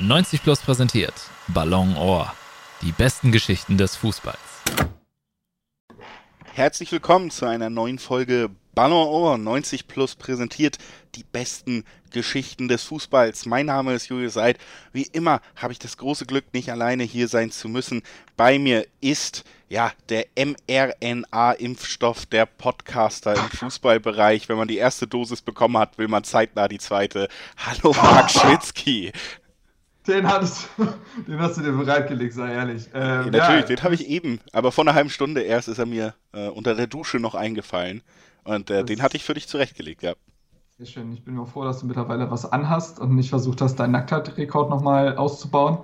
90 Plus präsentiert Ballon Ohr. Die besten Geschichten des Fußballs. Herzlich willkommen zu einer neuen Folge Ballon Ohr 90 Plus präsentiert die besten Geschichten des Fußballs. Mein Name ist Julius Seid. Wie immer habe ich das große Glück, nicht alleine hier sein zu müssen. Bei mir ist ja der mRNA-Impfstoff der Podcaster im Fußballbereich. Wenn man die erste Dosis bekommen hat, will man zeitnah die zweite. Hallo Marc Schwitzky. Den, hattest, den hast du dir bereitgelegt, sei ehrlich. Ähm, ja, natürlich, ja. den habe ich eben, aber vor einer halben Stunde erst ist er mir äh, unter der Dusche noch eingefallen. Und äh, den hatte ich für dich zurechtgelegt, ja. Sehr schön. Ich bin mir froh, dass du mittlerweile was anhast und nicht versucht hast, deinen Nacktheit-Rekord nochmal auszubauen.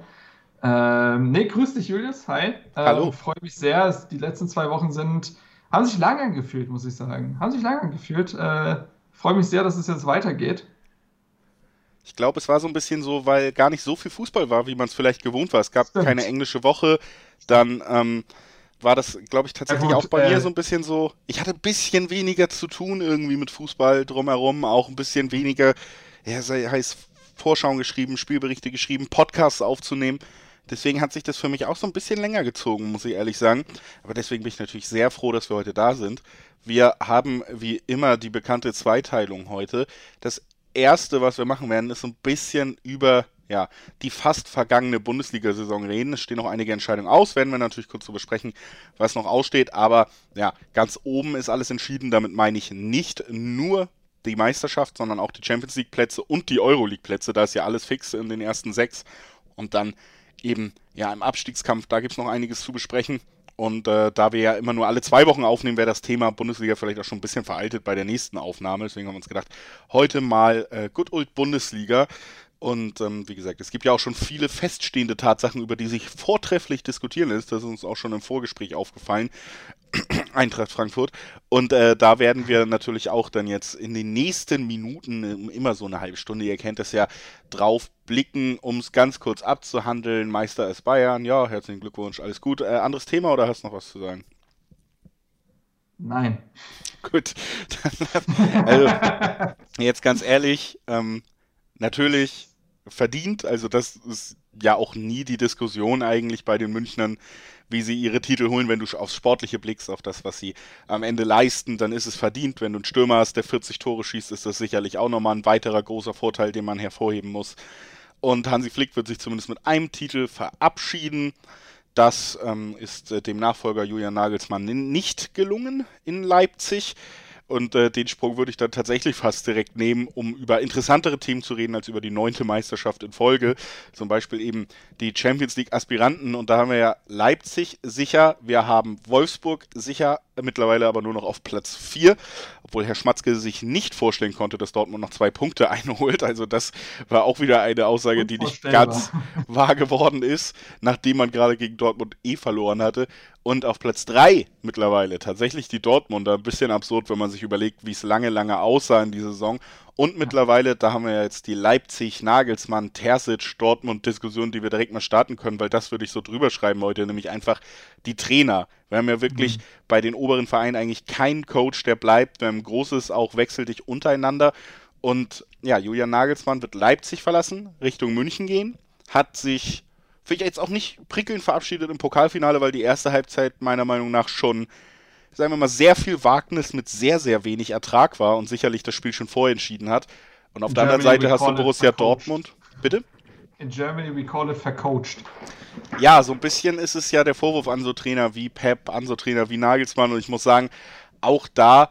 Ähm, nee, grüß dich, Julius. Hi. Ähm, Hallo. Freue mich sehr. Die letzten zwei Wochen sind, haben sich lang angefühlt, muss ich sagen. Haben sich lang angefühlt. Äh, Freue mich sehr, dass es jetzt weitergeht. Ich glaube, es war so ein bisschen so, weil gar nicht so viel Fußball war, wie man es vielleicht gewohnt war. Es gab Stimmt. keine englische Woche. Dann ähm, war das, glaube ich, tatsächlich ja, gut, auch bei äh, mir so ein bisschen so. Ich hatte ein bisschen weniger zu tun irgendwie mit Fußball drumherum, auch ein bisschen weniger, ja, sei heißt Vorschauen geschrieben, Spielberichte geschrieben, Podcasts aufzunehmen. Deswegen hat sich das für mich auch so ein bisschen länger gezogen, muss ich ehrlich sagen. Aber deswegen bin ich natürlich sehr froh, dass wir heute da sind. Wir haben wie immer die bekannte Zweiteilung heute. Das Erste, was wir machen werden, ist so ein bisschen über ja, die fast vergangene Bundesliga-Saison reden. Es stehen noch einige Entscheidungen aus, werden wir natürlich kurz zu besprechen, was noch aussteht. Aber ja, ganz oben ist alles entschieden. Damit meine ich nicht nur die Meisterschaft, sondern auch die Champions League-Plätze und die Euroleague-Plätze. Da ist ja alles fix in den ersten sechs. Und dann eben ja im Abstiegskampf, da gibt es noch einiges zu besprechen. Und äh, da wir ja immer nur alle zwei Wochen aufnehmen, wäre das Thema Bundesliga vielleicht auch schon ein bisschen veraltet bei der nächsten Aufnahme. Deswegen haben wir uns gedacht, heute mal äh, Good Old Bundesliga. Und ähm, wie gesagt, es gibt ja auch schon viele feststehende Tatsachen, über die sich vortrefflich diskutieren lässt. Das ist uns auch schon im Vorgespräch aufgefallen. Eintracht Frankfurt. Und äh, da werden wir natürlich auch dann jetzt in den nächsten Minuten, immer so eine halbe Stunde, ihr kennt das ja, drauf blicken, um es ganz kurz abzuhandeln. Meister ist Bayern, ja, herzlichen Glückwunsch, alles gut. Äh, anderes Thema oder hast du noch was zu sagen? Nein. Gut. also, jetzt ganz ehrlich, ähm, natürlich verdient, also das ist ja auch nie die Diskussion eigentlich bei den Münchnern, wie sie ihre Titel holen, wenn du aufs Sportliche blickst, auf das, was sie am Ende leisten, dann ist es verdient. Wenn du einen Stürmer hast, der 40 Tore schießt, ist das sicherlich auch nochmal ein weiterer großer Vorteil, den man hervorheben muss. Und Hansi Flick wird sich zumindest mit einem Titel verabschieden. Das ähm, ist äh, dem Nachfolger Julian Nagelsmann nicht gelungen in Leipzig. Und äh, den Sprung würde ich dann tatsächlich fast direkt nehmen, um über interessantere Themen zu reden als über die neunte Meisterschaft in Folge. Zum Beispiel eben die Champions League Aspiranten. Und da haben wir ja Leipzig sicher, wir haben Wolfsburg sicher, mittlerweile aber nur noch auf Platz 4, obwohl Herr Schmatzke sich nicht vorstellen konnte, dass Dortmund noch zwei Punkte einholt. Also das war auch wieder eine Aussage, die nicht ganz wahr geworden ist, nachdem man gerade gegen Dortmund eh verloren hatte. Und auf Platz 3 mittlerweile tatsächlich die Dortmunder. Ein bisschen absurd, wenn man sich überlegt, wie es lange, lange aussah in dieser Saison. Und mittlerweile, da haben wir jetzt die Leipzig, Nagelsmann, Terzic, Dortmund-Diskussion, die wir direkt mal starten können, weil das würde ich so drüber schreiben heute, nämlich einfach die Trainer. Wir haben ja wirklich mhm. bei den oberen Vereinen eigentlich keinen Coach, der bleibt. Wir haben ein großes auch wechsel dich untereinander. Und ja, Julian Nagelsmann wird Leipzig verlassen, Richtung München gehen, hat sich, finde ich jetzt auch nicht prickelnd verabschiedet im Pokalfinale, weil die erste Halbzeit meiner Meinung nach schon sagen wir mal, sehr viel Wagnis mit sehr, sehr wenig Ertrag war und sicherlich das Spiel schon vorentschieden hat. Und auf In der Germany anderen Seite hast du Borussia Dortmund. Bitte? In Germany we call it vercoached. Ja, so ein bisschen ist es ja der Vorwurf an so Trainer wie Pep, an so Trainer wie Nagelsmann. Und ich muss sagen, auch da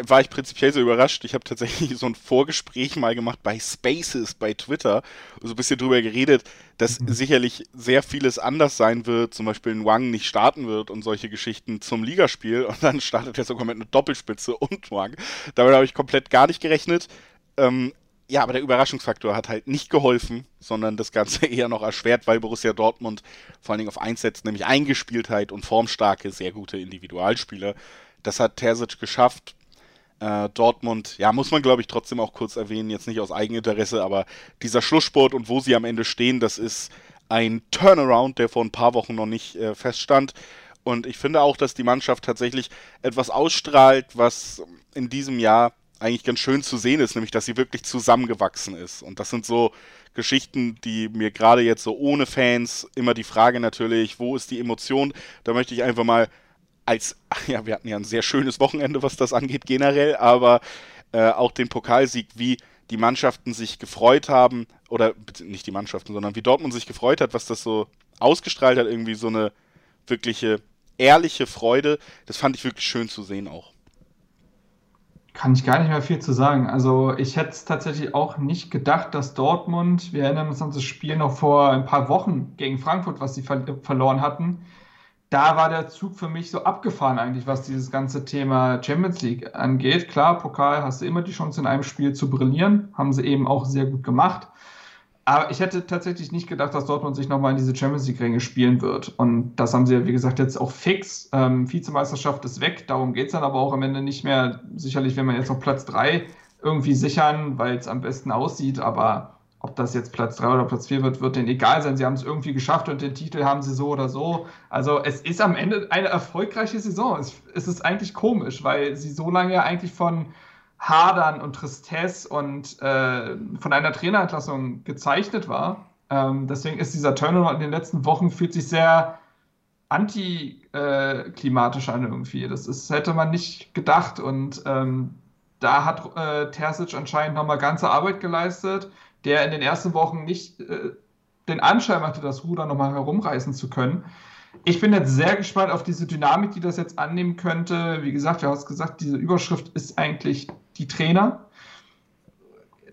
war ich prinzipiell so überrascht. Ich habe tatsächlich so ein Vorgespräch mal gemacht bei Spaces, bei Twitter, so ein bisschen drüber geredet, dass mhm. sicherlich sehr vieles anders sein wird, zum Beispiel ein Wang nicht starten wird und solche Geschichten zum Ligaspiel und dann startet er sogar mit einer Doppelspitze und Wang. Damit habe ich komplett gar nicht gerechnet. Ähm, ja, aber der Überraschungsfaktor hat halt nicht geholfen, sondern das Ganze eher noch erschwert, weil Borussia Dortmund vor allen Dingen auf eins setzt, nämlich Eingespieltheit und formstarke, sehr gute Individualspieler. Das hat Terzic geschafft äh, Dortmund, ja, muss man glaube ich trotzdem auch kurz erwähnen, jetzt nicht aus Eigeninteresse, aber dieser Schlusssport und wo sie am Ende stehen, das ist ein Turnaround, der vor ein paar Wochen noch nicht äh, feststand. Und ich finde auch, dass die Mannschaft tatsächlich etwas ausstrahlt, was in diesem Jahr eigentlich ganz schön zu sehen ist, nämlich dass sie wirklich zusammengewachsen ist. Und das sind so Geschichten, die mir gerade jetzt so ohne Fans immer die Frage natürlich, wo ist die Emotion? Da möchte ich einfach mal als, ja, wir hatten ja ein sehr schönes Wochenende, was das angeht generell, aber äh, auch den Pokalsieg, wie die Mannschaften sich gefreut haben, oder nicht die Mannschaften, sondern wie Dortmund sich gefreut hat, was das so ausgestrahlt hat, irgendwie so eine wirkliche ehrliche Freude. Das fand ich wirklich schön zu sehen auch. Kann ich gar nicht mehr viel zu sagen. Also ich hätte es tatsächlich auch nicht gedacht, dass Dortmund, wir erinnern uns an das Spiel noch vor ein paar Wochen gegen Frankfurt, was sie ver verloren hatten, da war der Zug für mich so abgefahren eigentlich, was dieses ganze Thema Champions League angeht. Klar, Pokal hast du immer die Chance in einem Spiel zu brillieren, haben sie eben auch sehr gut gemacht. Aber ich hätte tatsächlich nicht gedacht, dass Dortmund sich nochmal in diese Champions League-Ränge spielen wird. Und das haben sie ja, wie gesagt, jetzt auch fix. Ähm, Vizemeisterschaft ist weg, darum geht es dann aber auch am Ende nicht mehr. Sicherlich, wenn man jetzt noch Platz 3 irgendwie sichern, weil es am besten aussieht, aber ob das jetzt Platz 3 oder Platz 4 wird, wird denen egal sein. Sie haben es irgendwie geschafft und den Titel haben sie so oder so. Also es ist am Ende eine erfolgreiche Saison. Es, es ist eigentlich komisch, weil sie so lange eigentlich von Hadern und Tristesse und äh, von einer Trainerentlassung gezeichnet war. Ähm, deswegen ist dieser Turnaround in den letzten Wochen fühlt sich sehr antiklimatisch an irgendwie. Das ist, hätte man nicht gedacht und ähm, da hat äh, Terzic anscheinend nochmal ganze Arbeit geleistet, der in den ersten Wochen nicht äh, den Anschein hatte, das Ruder nochmal herumreißen zu können. Ich bin jetzt sehr gespannt auf diese Dynamik, die das jetzt annehmen könnte. Wie gesagt, du hast gesagt, diese Überschrift ist eigentlich die Trainer.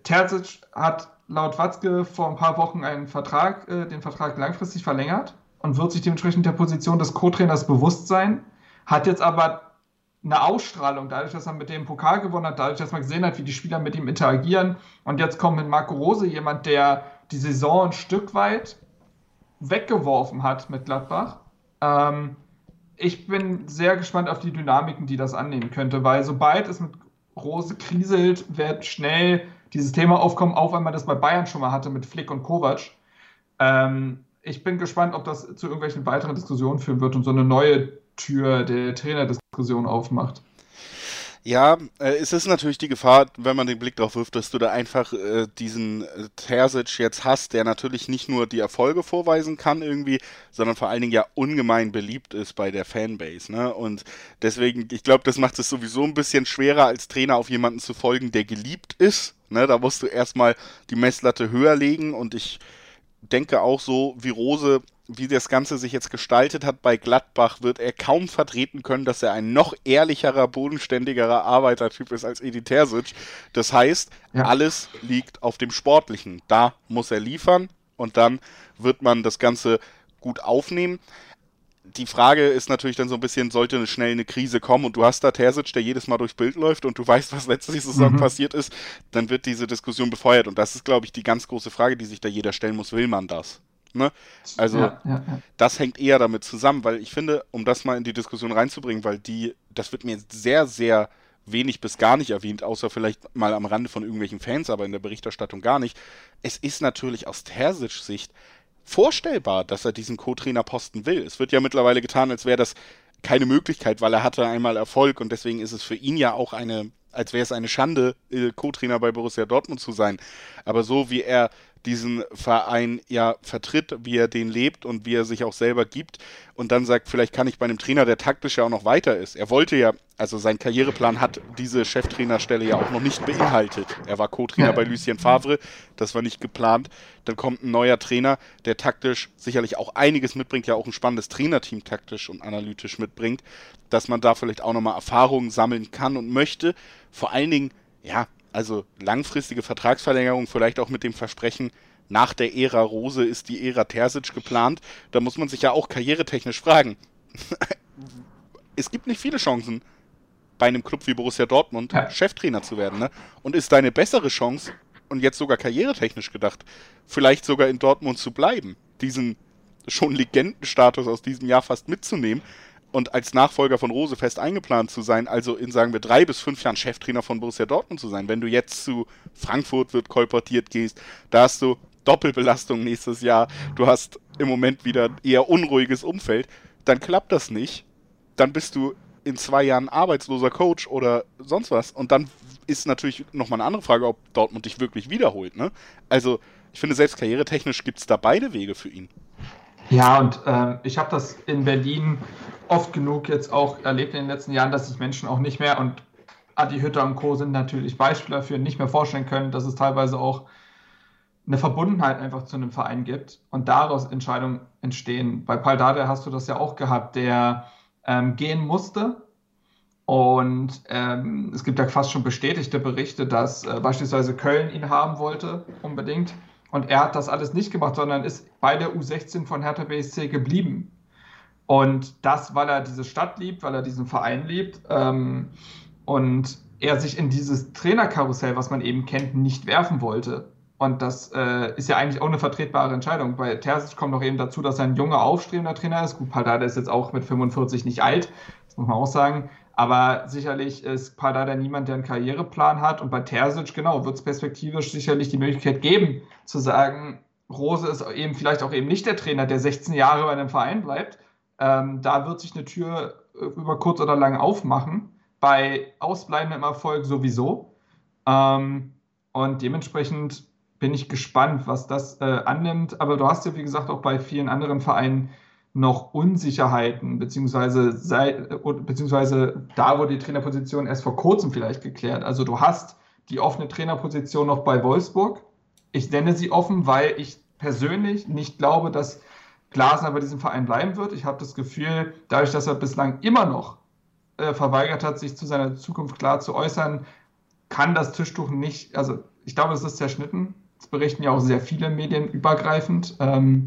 Terzic hat laut Watzke vor ein paar Wochen einen Vertrag, äh, den Vertrag langfristig verlängert und wird sich dementsprechend der Position des Co-Trainers bewusst sein, hat jetzt aber eine Ausstrahlung, dadurch, dass er mit dem Pokal gewonnen hat, dadurch, dass man gesehen hat, wie die Spieler mit ihm interagieren. Und jetzt kommt mit Marco Rose jemand, der die Saison ein Stück weit weggeworfen hat mit Gladbach. Ähm, ich bin sehr gespannt auf die Dynamiken, die das annehmen könnte, weil sobald es mit Rose kriselt, wird schnell dieses Thema aufkommen, auch wenn man das bei Bayern schon mal hatte mit Flick und Kovac. Ähm, ich bin gespannt, ob das zu irgendwelchen weiteren Diskussionen führen wird und so eine neue Tür der Trainerdiskussion aufmacht. Ja, äh, es ist natürlich die Gefahr, wenn man den Blick darauf wirft, dass du da einfach äh, diesen äh, Terzic jetzt hast, der natürlich nicht nur die Erfolge vorweisen kann irgendwie, sondern vor allen Dingen ja ungemein beliebt ist bei der Fanbase. Ne? Und deswegen, ich glaube, das macht es sowieso ein bisschen schwerer, als Trainer auf jemanden zu folgen, der geliebt ist. Ne? Da musst du erstmal die Messlatte höher legen und ich denke auch so, wie Rose wie das Ganze sich jetzt gestaltet hat bei Gladbach, wird er kaum vertreten können, dass er ein noch ehrlicherer, bodenständigerer Arbeitertyp ist als Edi Terzic. Das heißt, ja. alles liegt auf dem Sportlichen. Da muss er liefern und dann wird man das Ganze gut aufnehmen. Die Frage ist natürlich dann so ein bisschen, sollte eine schnell eine Krise kommen und du hast da Terzic, der jedes Mal durchs Bild läuft und du weißt, was letzte Saison mhm. passiert ist, dann wird diese Diskussion befeuert und das ist, glaube ich, die ganz große Frage, die sich da jeder stellen muss. Will man das? Ne? Also ja, ja, ja. das hängt eher damit zusammen, weil ich finde, um das mal in die Diskussion reinzubringen, weil die, das wird mir sehr, sehr wenig bis gar nicht erwähnt, außer vielleicht mal am Rande von irgendwelchen Fans, aber in der Berichterstattung gar nicht. Es ist natürlich aus Terzic Sicht vorstellbar, dass er diesen Co-Trainer-Posten will. Es wird ja mittlerweile getan, als wäre das keine Möglichkeit, weil er hatte einmal Erfolg und deswegen ist es für ihn ja auch eine, als wäre es eine Schande, äh, Co-Trainer bei Borussia Dortmund zu sein. Aber so wie er diesen Verein ja vertritt, wie er den lebt und wie er sich auch selber gibt und dann sagt, vielleicht kann ich bei einem Trainer, der taktisch ja auch noch weiter ist. Er wollte ja, also sein Karriereplan hat diese Cheftrainerstelle ja auch noch nicht beinhaltet. Er war Co-Trainer bei Lucien Favre, das war nicht geplant. Dann kommt ein neuer Trainer, der taktisch sicherlich auch einiges mitbringt, ja auch ein spannendes Trainerteam taktisch und analytisch mitbringt, dass man da vielleicht auch nochmal Erfahrungen sammeln kann und möchte. Vor allen Dingen, ja, also langfristige Vertragsverlängerung, vielleicht auch mit dem Versprechen, nach der Ära Rose ist die Ära Terzic geplant. Da muss man sich ja auch karrieretechnisch fragen. es gibt nicht viele Chancen, bei einem Club wie Borussia Dortmund ja. Cheftrainer zu werden. Ne? Und ist deine bessere Chance, und jetzt sogar karrieretechnisch gedacht, vielleicht sogar in Dortmund zu bleiben, diesen schon Legendenstatus aus diesem Jahr fast mitzunehmen und als Nachfolger von Rose fest eingeplant zu sein, also in, sagen wir, drei bis fünf Jahren Cheftrainer von Borussia Dortmund zu sein. Wenn du jetzt zu Frankfurt wird kolportiert gehst, da hast du Doppelbelastung nächstes Jahr, du hast im Moment wieder eher unruhiges Umfeld, dann klappt das nicht. Dann bist du in zwei Jahren arbeitsloser Coach oder sonst was und dann ist natürlich nochmal eine andere Frage, ob Dortmund dich wirklich wiederholt. Ne? Also, ich finde, selbst karrieretechnisch gibt es da beide Wege für ihn. Ja, und äh, ich habe das in Berlin oft genug jetzt auch erlebt in den letzten Jahren, dass sich Menschen auch nicht mehr, und Adi Hütter und Co. sind natürlich Beispiele dafür, nicht mehr vorstellen können, dass es teilweise auch eine Verbundenheit einfach zu einem Verein gibt und daraus Entscheidungen entstehen. Bei Paldade hast du das ja auch gehabt, der ähm, gehen musste. Und ähm, es gibt ja fast schon bestätigte Berichte, dass äh, beispielsweise Köln ihn haben wollte, unbedingt. Und er hat das alles nicht gemacht, sondern ist bei der U16 von Hertha BSC geblieben. Und das, weil er diese Stadt liebt, weil er diesen Verein liebt ähm, und er sich in dieses Trainerkarussell, was man eben kennt, nicht werfen wollte. Und das äh, ist ja eigentlich auch eine vertretbare Entscheidung. Bei Terzic kommt noch eben dazu, dass er ein junger, aufstrebender Trainer ist. Gut, Paldada ist jetzt auch mit 45 nicht alt, das muss man auch sagen. Aber sicherlich ist Pardada niemand, der einen Karriereplan hat. Und bei Terzic, genau, wird es perspektivisch sicherlich die Möglichkeit geben, zu sagen, Rose ist eben vielleicht auch eben nicht der Trainer, der 16 Jahre bei einem Verein bleibt. Ähm, da wird sich eine Tür äh, über kurz oder lang aufmachen. Bei ausbleibendem Erfolg sowieso. Ähm, und dementsprechend bin ich gespannt, was das äh, annimmt. Aber du hast ja, wie gesagt, auch bei vielen anderen Vereinen noch Unsicherheiten, beziehungsweise, sei, beziehungsweise da wurde die Trainerposition erst vor kurzem vielleicht geklärt. Also du hast die offene Trainerposition noch bei Wolfsburg. Ich nenne sie offen, weil ich persönlich nicht glaube, dass Glasner bei diesem Verein bleiben wird. Ich habe das Gefühl, dadurch, dass er bislang immer noch äh, verweigert hat, sich zu seiner Zukunft klar zu äußern, kann das Tischtuch nicht, also ich glaube, es ist zerschnitten. Das berichten ja auch sehr viele Medien übergreifend. Ähm,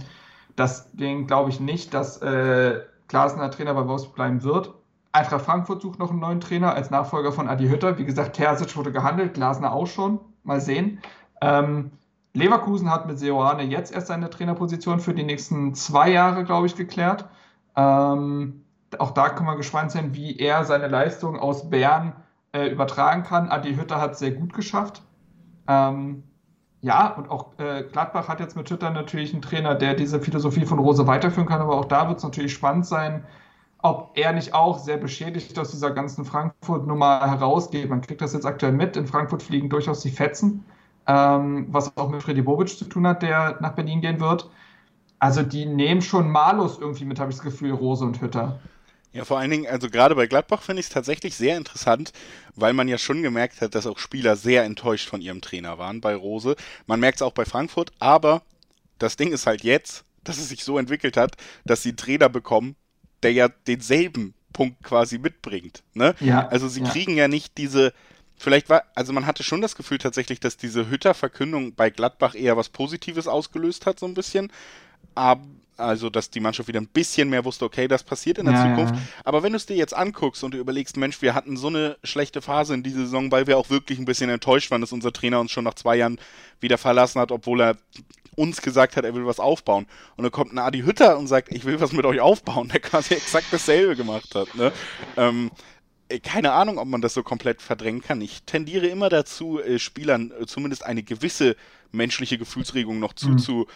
Deswegen glaube ich nicht, dass äh, Glasner Trainer bei Wolfsburg bleiben wird. Eintracht Frankfurt sucht noch einen neuen Trainer als Nachfolger von Adi Hütter. Wie gesagt, Terzic wurde gehandelt, Glasner auch schon. Mal sehen. Ähm, Leverkusen hat mit Seoane jetzt erst seine Trainerposition für die nächsten zwei Jahre, glaube ich, geklärt. Ähm, auch da kann man gespannt sein, wie er seine Leistung aus Bern äh, übertragen kann. Adi Hütter hat es sehr gut geschafft. Ähm, ja, und auch äh, Gladbach hat jetzt mit Twitter natürlich einen Trainer, der diese Philosophie von Rose weiterführen kann, aber auch da wird es natürlich spannend sein, ob er nicht auch sehr beschädigt aus dieser ganzen Frankfurt-Nummer herausgeht. Man kriegt das jetzt aktuell mit. In Frankfurt fliegen durchaus die Fetzen, ähm, was auch mit Freddy Bobic zu tun hat, der nach Berlin gehen wird. Also die nehmen schon Malus irgendwie mit, habe ich das Gefühl, Rose und Hütter. Ja, vor allen Dingen, also gerade bei Gladbach finde ich es tatsächlich sehr interessant, weil man ja schon gemerkt hat, dass auch Spieler sehr enttäuscht von ihrem Trainer waren bei Rose. Man merkt es auch bei Frankfurt, aber das Ding ist halt jetzt, dass es sich so entwickelt hat, dass sie einen Trainer bekommen, der ja denselben Punkt quasi mitbringt. Ne? Ja, also sie ja. kriegen ja nicht diese, vielleicht war, also man hatte schon das Gefühl tatsächlich, dass diese Hütter-Verkündung bei Gladbach eher was Positives ausgelöst hat, so ein bisschen. Aber also, dass die Mannschaft wieder ein bisschen mehr wusste, okay, das passiert in der ja, Zukunft. Ja. Aber wenn du es dir jetzt anguckst und du überlegst, Mensch, wir hatten so eine schlechte Phase in dieser Saison, weil wir auch wirklich ein bisschen enttäuscht waren, dass unser Trainer uns schon nach zwei Jahren wieder verlassen hat, obwohl er uns gesagt hat, er will was aufbauen. Und dann kommt ein Adi Hütter und sagt, ich will was mit euch aufbauen, der quasi exakt dasselbe gemacht hat. Ne? Ähm, äh, keine Ahnung, ob man das so komplett verdrängen kann. Ich tendiere immer dazu, äh, Spielern äh, zumindest eine gewisse menschliche Gefühlsregung noch mhm.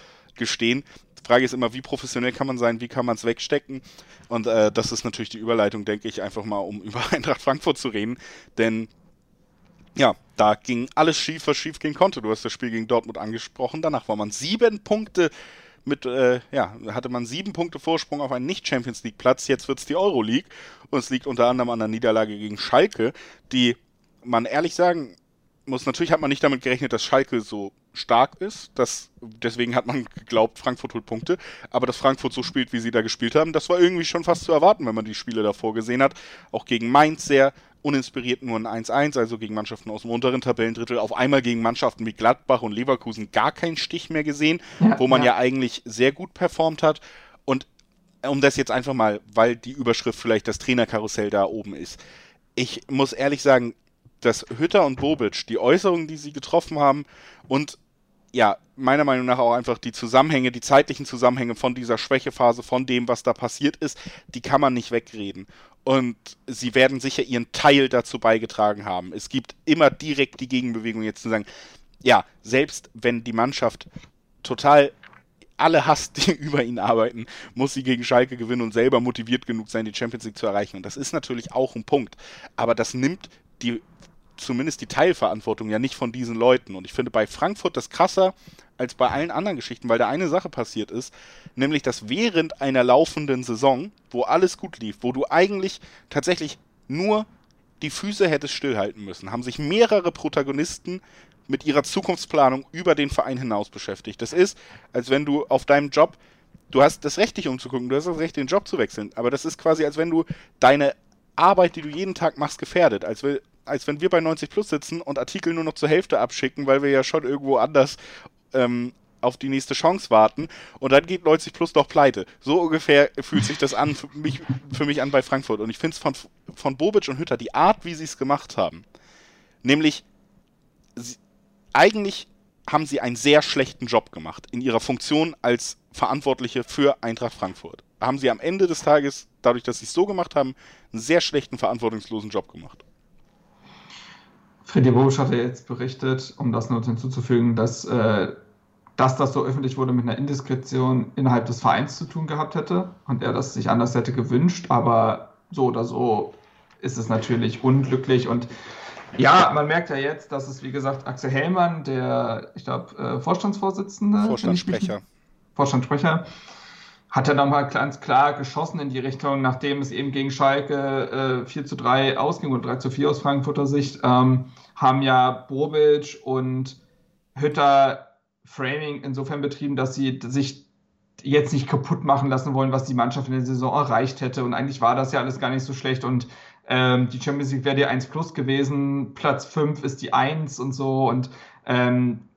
Frage ist immer, wie professionell kann man sein, wie kann man es wegstecken? Und äh, das ist natürlich die Überleitung, denke ich, einfach mal, um über Eintracht Frankfurt zu reden. Denn ja, da ging alles schief, was schief gehen konnte. Du hast das Spiel gegen Dortmund angesprochen. Danach war man sieben Punkte mit, äh, ja, hatte man sieben Punkte Vorsprung auf einen Nicht-Champions League-Platz. Jetzt wird es die Euroleague. Und es liegt unter anderem an der Niederlage gegen Schalke, die man ehrlich sagen muss, natürlich hat man nicht damit gerechnet, dass Schalke so stark ist. Das, deswegen hat man geglaubt, Frankfurt holt Punkte. Aber dass Frankfurt so spielt, wie sie da gespielt haben, das war irgendwie schon fast zu erwarten, wenn man die Spiele davor gesehen hat. Auch gegen Mainz sehr uninspiriert nur ein 1-1, also gegen Mannschaften aus dem unteren Tabellendrittel. Auf einmal gegen Mannschaften wie Gladbach und Leverkusen gar keinen Stich mehr gesehen, ja, wo man ja. ja eigentlich sehr gut performt hat. Und um das jetzt einfach mal, weil die Überschrift vielleicht das Trainerkarussell da oben ist. Ich muss ehrlich sagen, dass Hütter und Bobic, die Äußerungen, die sie getroffen haben und ja, meiner Meinung nach auch einfach die Zusammenhänge, die zeitlichen Zusammenhänge von dieser Schwächephase, von dem, was da passiert ist, die kann man nicht wegreden. Und sie werden sicher ihren Teil dazu beigetragen haben. Es gibt immer direkt die Gegenbewegung, jetzt zu sagen, ja, selbst wenn die Mannschaft total alle hasst, die über ihn arbeiten, muss sie gegen Schalke gewinnen und selber motiviert genug sein, die Champions League zu erreichen. Und das ist natürlich auch ein Punkt. Aber das nimmt die zumindest die Teilverantwortung ja nicht von diesen Leuten. Und ich finde bei Frankfurt das krasser als bei allen anderen Geschichten, weil da eine Sache passiert ist, nämlich dass während einer laufenden Saison, wo alles gut lief, wo du eigentlich tatsächlich nur die Füße hättest stillhalten müssen, haben sich mehrere Protagonisten mit ihrer Zukunftsplanung über den Verein hinaus beschäftigt. Das ist, als wenn du auf deinem Job, du hast das Recht, dich umzugucken, du hast das Recht, den Job zu wechseln, aber das ist quasi, als wenn du deine Arbeit, die du jeden Tag machst, gefährdet. Als, als wenn wir bei 90 Plus sitzen und Artikel nur noch zur Hälfte abschicken, weil wir ja schon irgendwo anders ähm, auf die nächste Chance warten und dann geht 90 Plus doch pleite. So ungefähr fühlt sich das an für mich, für mich an bei Frankfurt. Und ich finde es von, von Bobic und Hütter, die Art, wie sie es gemacht haben, nämlich sie, eigentlich haben sie einen sehr schlechten Job gemacht in ihrer Funktion als Verantwortliche für Eintracht Frankfurt. Haben sie am Ende des Tages, dadurch, dass sie es so gemacht haben, einen sehr schlechten, verantwortungslosen Job gemacht. Freddy Bobisch hatte jetzt berichtet, um das nur hinzuzufügen, dass, äh, dass das so öffentlich wurde mit einer Indiskretion innerhalb des Vereins zu tun gehabt hätte und er das sich anders hätte gewünscht, aber so oder so ist es natürlich unglücklich und ja, man merkt ja jetzt, dass es, wie gesagt, Axel Hellmann, der, ich glaube, äh, Vorstandsvorsitzende. Vorstandssprecher. Vorstandssprecher, hat er nochmal ganz klar geschossen in die Richtung, nachdem es eben gegen Schalke äh, 4 zu 3 ausging oder 3 zu 4 aus Frankfurter Sicht, ähm, haben ja Bobic und Hütter Framing insofern betrieben, dass sie sich jetzt nicht kaputt machen lassen wollen, was die Mannschaft in der Saison erreicht hätte. Und eigentlich war das ja alles gar nicht so schlecht. Und ähm, die Champions League wäre die 1 plus gewesen, Platz 5 ist die 1 und so. Und ähm,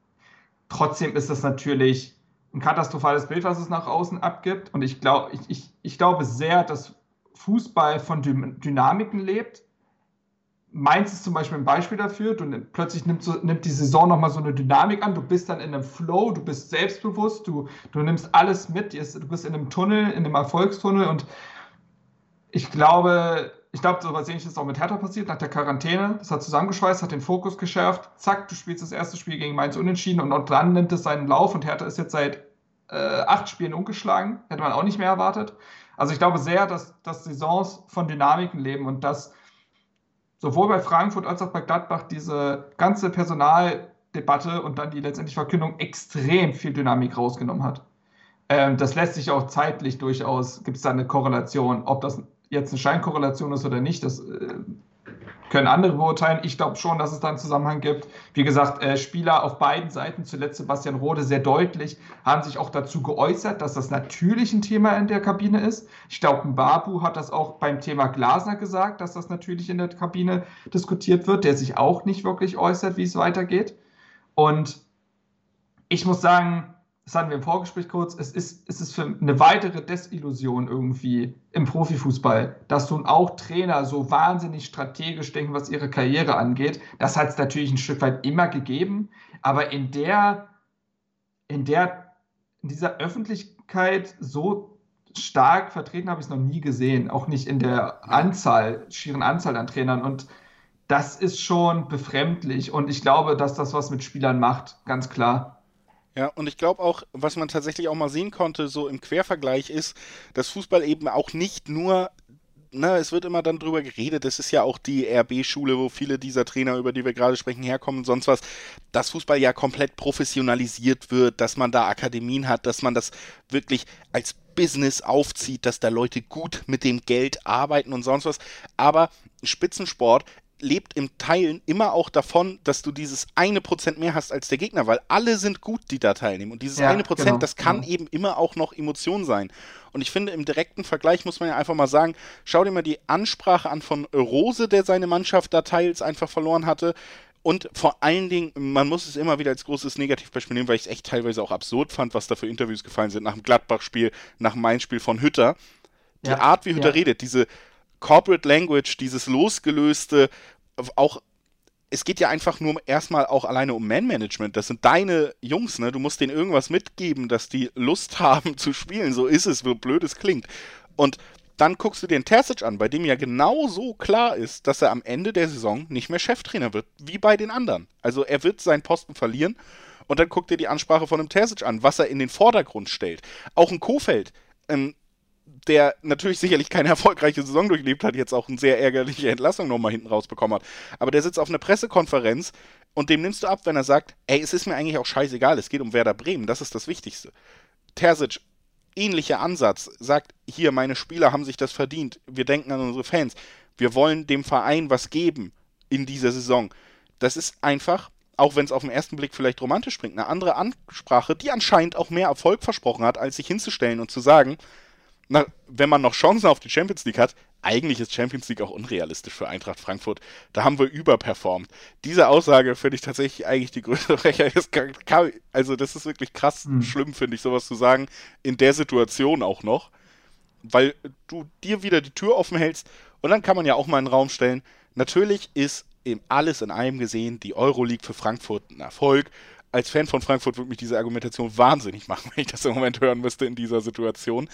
trotzdem ist das natürlich ein katastrophales Bild, was es nach außen abgibt. Und ich, glaub, ich, ich, ich glaube sehr, dass Fußball von Dynamiken lebt. Mainz ist zum Beispiel ein Beispiel dafür. Du plötzlich nimmt, so, nimmt die Saison nochmal so eine Dynamik an. Du bist dann in einem Flow, du bist selbstbewusst, du, du nimmst alles mit. Du bist in einem Tunnel, in einem Erfolgstunnel. Und ich glaube, ich glaube, so was ähnliches ist auch mit Hertha passiert, nach der Quarantäne. Das hat zusammengeschweißt, hat den Fokus geschärft. Zack, du spielst das erste Spiel gegen Mainz unentschieden und dann nimmt es seinen Lauf und Hertha ist jetzt seit äh, acht Spielen ungeschlagen. Hätte man auch nicht mehr erwartet. Also ich glaube sehr, dass, dass Saisons von Dynamiken leben und dass sowohl bei Frankfurt als auch bei Gladbach diese ganze Personaldebatte und dann die letztendlich Verkündung extrem viel Dynamik rausgenommen hat. Ähm, das lässt sich auch zeitlich durchaus, gibt es da eine Korrelation, ob das jetzt eine Scheinkorrelation ist oder nicht, das äh, können andere beurteilen. Ich glaube schon, dass es da einen Zusammenhang gibt. Wie gesagt, äh, Spieler auf beiden Seiten, zuletzt Sebastian Rode sehr deutlich, haben sich auch dazu geäußert, dass das natürlich ein Thema in der Kabine ist. Ich glaube, Babu hat das auch beim Thema Glasner gesagt, dass das natürlich in der Kabine diskutiert wird, der sich auch nicht wirklich äußert, wie es weitergeht. Und ich muss sagen, das hatten wir im Vorgespräch kurz, es ist, es ist für eine weitere Desillusion irgendwie im Profifußball, dass nun auch Trainer so wahnsinnig strategisch denken, was ihre Karriere angeht. Das hat es natürlich ein Stück weit immer gegeben, aber in der, in der, in dieser Öffentlichkeit so stark vertreten habe ich es noch nie gesehen, auch nicht in der Anzahl, schieren Anzahl an Trainern und das ist schon befremdlich und ich glaube, dass das was mit Spielern macht, ganz klar. Ja, und ich glaube auch, was man tatsächlich auch mal sehen konnte, so im Quervergleich ist, dass Fußball eben auch nicht nur na, es wird immer dann drüber geredet, das ist ja auch die RB-Schule, wo viele dieser Trainer, über die wir gerade sprechen, herkommen und sonst was, dass Fußball ja komplett professionalisiert wird, dass man da Akademien hat, dass man das wirklich als Business aufzieht, dass da Leute gut mit dem Geld arbeiten und sonst was. Aber Spitzensport lebt im Teilen immer auch davon, dass du dieses eine Prozent mehr hast als der Gegner, weil alle sind gut, die da teilnehmen. Und dieses ja, eine Prozent, genau, das kann genau. eben immer auch noch Emotion sein. Und ich finde, im direkten Vergleich muss man ja einfach mal sagen, schau dir mal die Ansprache an von Rose, der seine Mannschaft da teils einfach verloren hatte. Und vor allen Dingen, man muss es immer wieder als großes Negativbeispiel nehmen, weil ich es echt teilweise auch absurd fand, was da für Interviews gefallen sind nach dem Gladbach-Spiel, nach dem Main-Spiel von Hütter. Die ja, Art, wie Hütter ja. redet, diese Corporate Language, dieses losgelöste, auch es geht ja einfach nur erstmal auch alleine um Man-Management. Das sind deine Jungs, ne? Du musst denen irgendwas mitgeben, dass die Lust haben zu spielen. So ist es, so blöd es klingt. Und dann guckst du den Terzic an, bei dem ja genau so klar ist, dass er am Ende der Saison nicht mehr Cheftrainer wird, wie bei den anderen. Also er wird seinen Posten verlieren. Und dann guck dir die Ansprache von einem Terzic an, was er in den Vordergrund stellt. Auch ein Kofeld. Ähm, der natürlich sicherlich keine erfolgreiche Saison durchlebt hat, jetzt auch eine sehr ärgerliche Entlassung nochmal hinten rausbekommen hat. Aber der sitzt auf einer Pressekonferenz und dem nimmst du ab, wenn er sagt, ey, es ist mir eigentlich auch scheißegal, es geht um Werder Bremen, das ist das Wichtigste. Terzic, ähnlicher Ansatz, sagt, hier, meine Spieler haben sich das verdient, wir denken an unsere Fans, wir wollen dem Verein was geben in dieser Saison. Das ist einfach, auch wenn es auf den ersten Blick vielleicht romantisch springt, eine andere Ansprache, die anscheinend auch mehr Erfolg versprochen hat, als sich hinzustellen und zu sagen, na, wenn man noch Chancen auf die Champions League hat, eigentlich ist Champions League auch unrealistisch für Eintracht Frankfurt. Da haben wir überperformt. Diese Aussage finde ich tatsächlich eigentlich die größte Frechheit. Also, das ist wirklich krass mhm. schlimm, finde ich, sowas zu sagen, in der Situation auch noch. Weil du dir wieder die Tür offen hältst und dann kann man ja auch mal in den Raum stellen. Natürlich ist eben alles in einem gesehen die Euroleague für Frankfurt ein Erfolg. Als Fan von Frankfurt würde mich diese Argumentation wahnsinnig machen, wenn ich das im Moment hören müsste in dieser Situation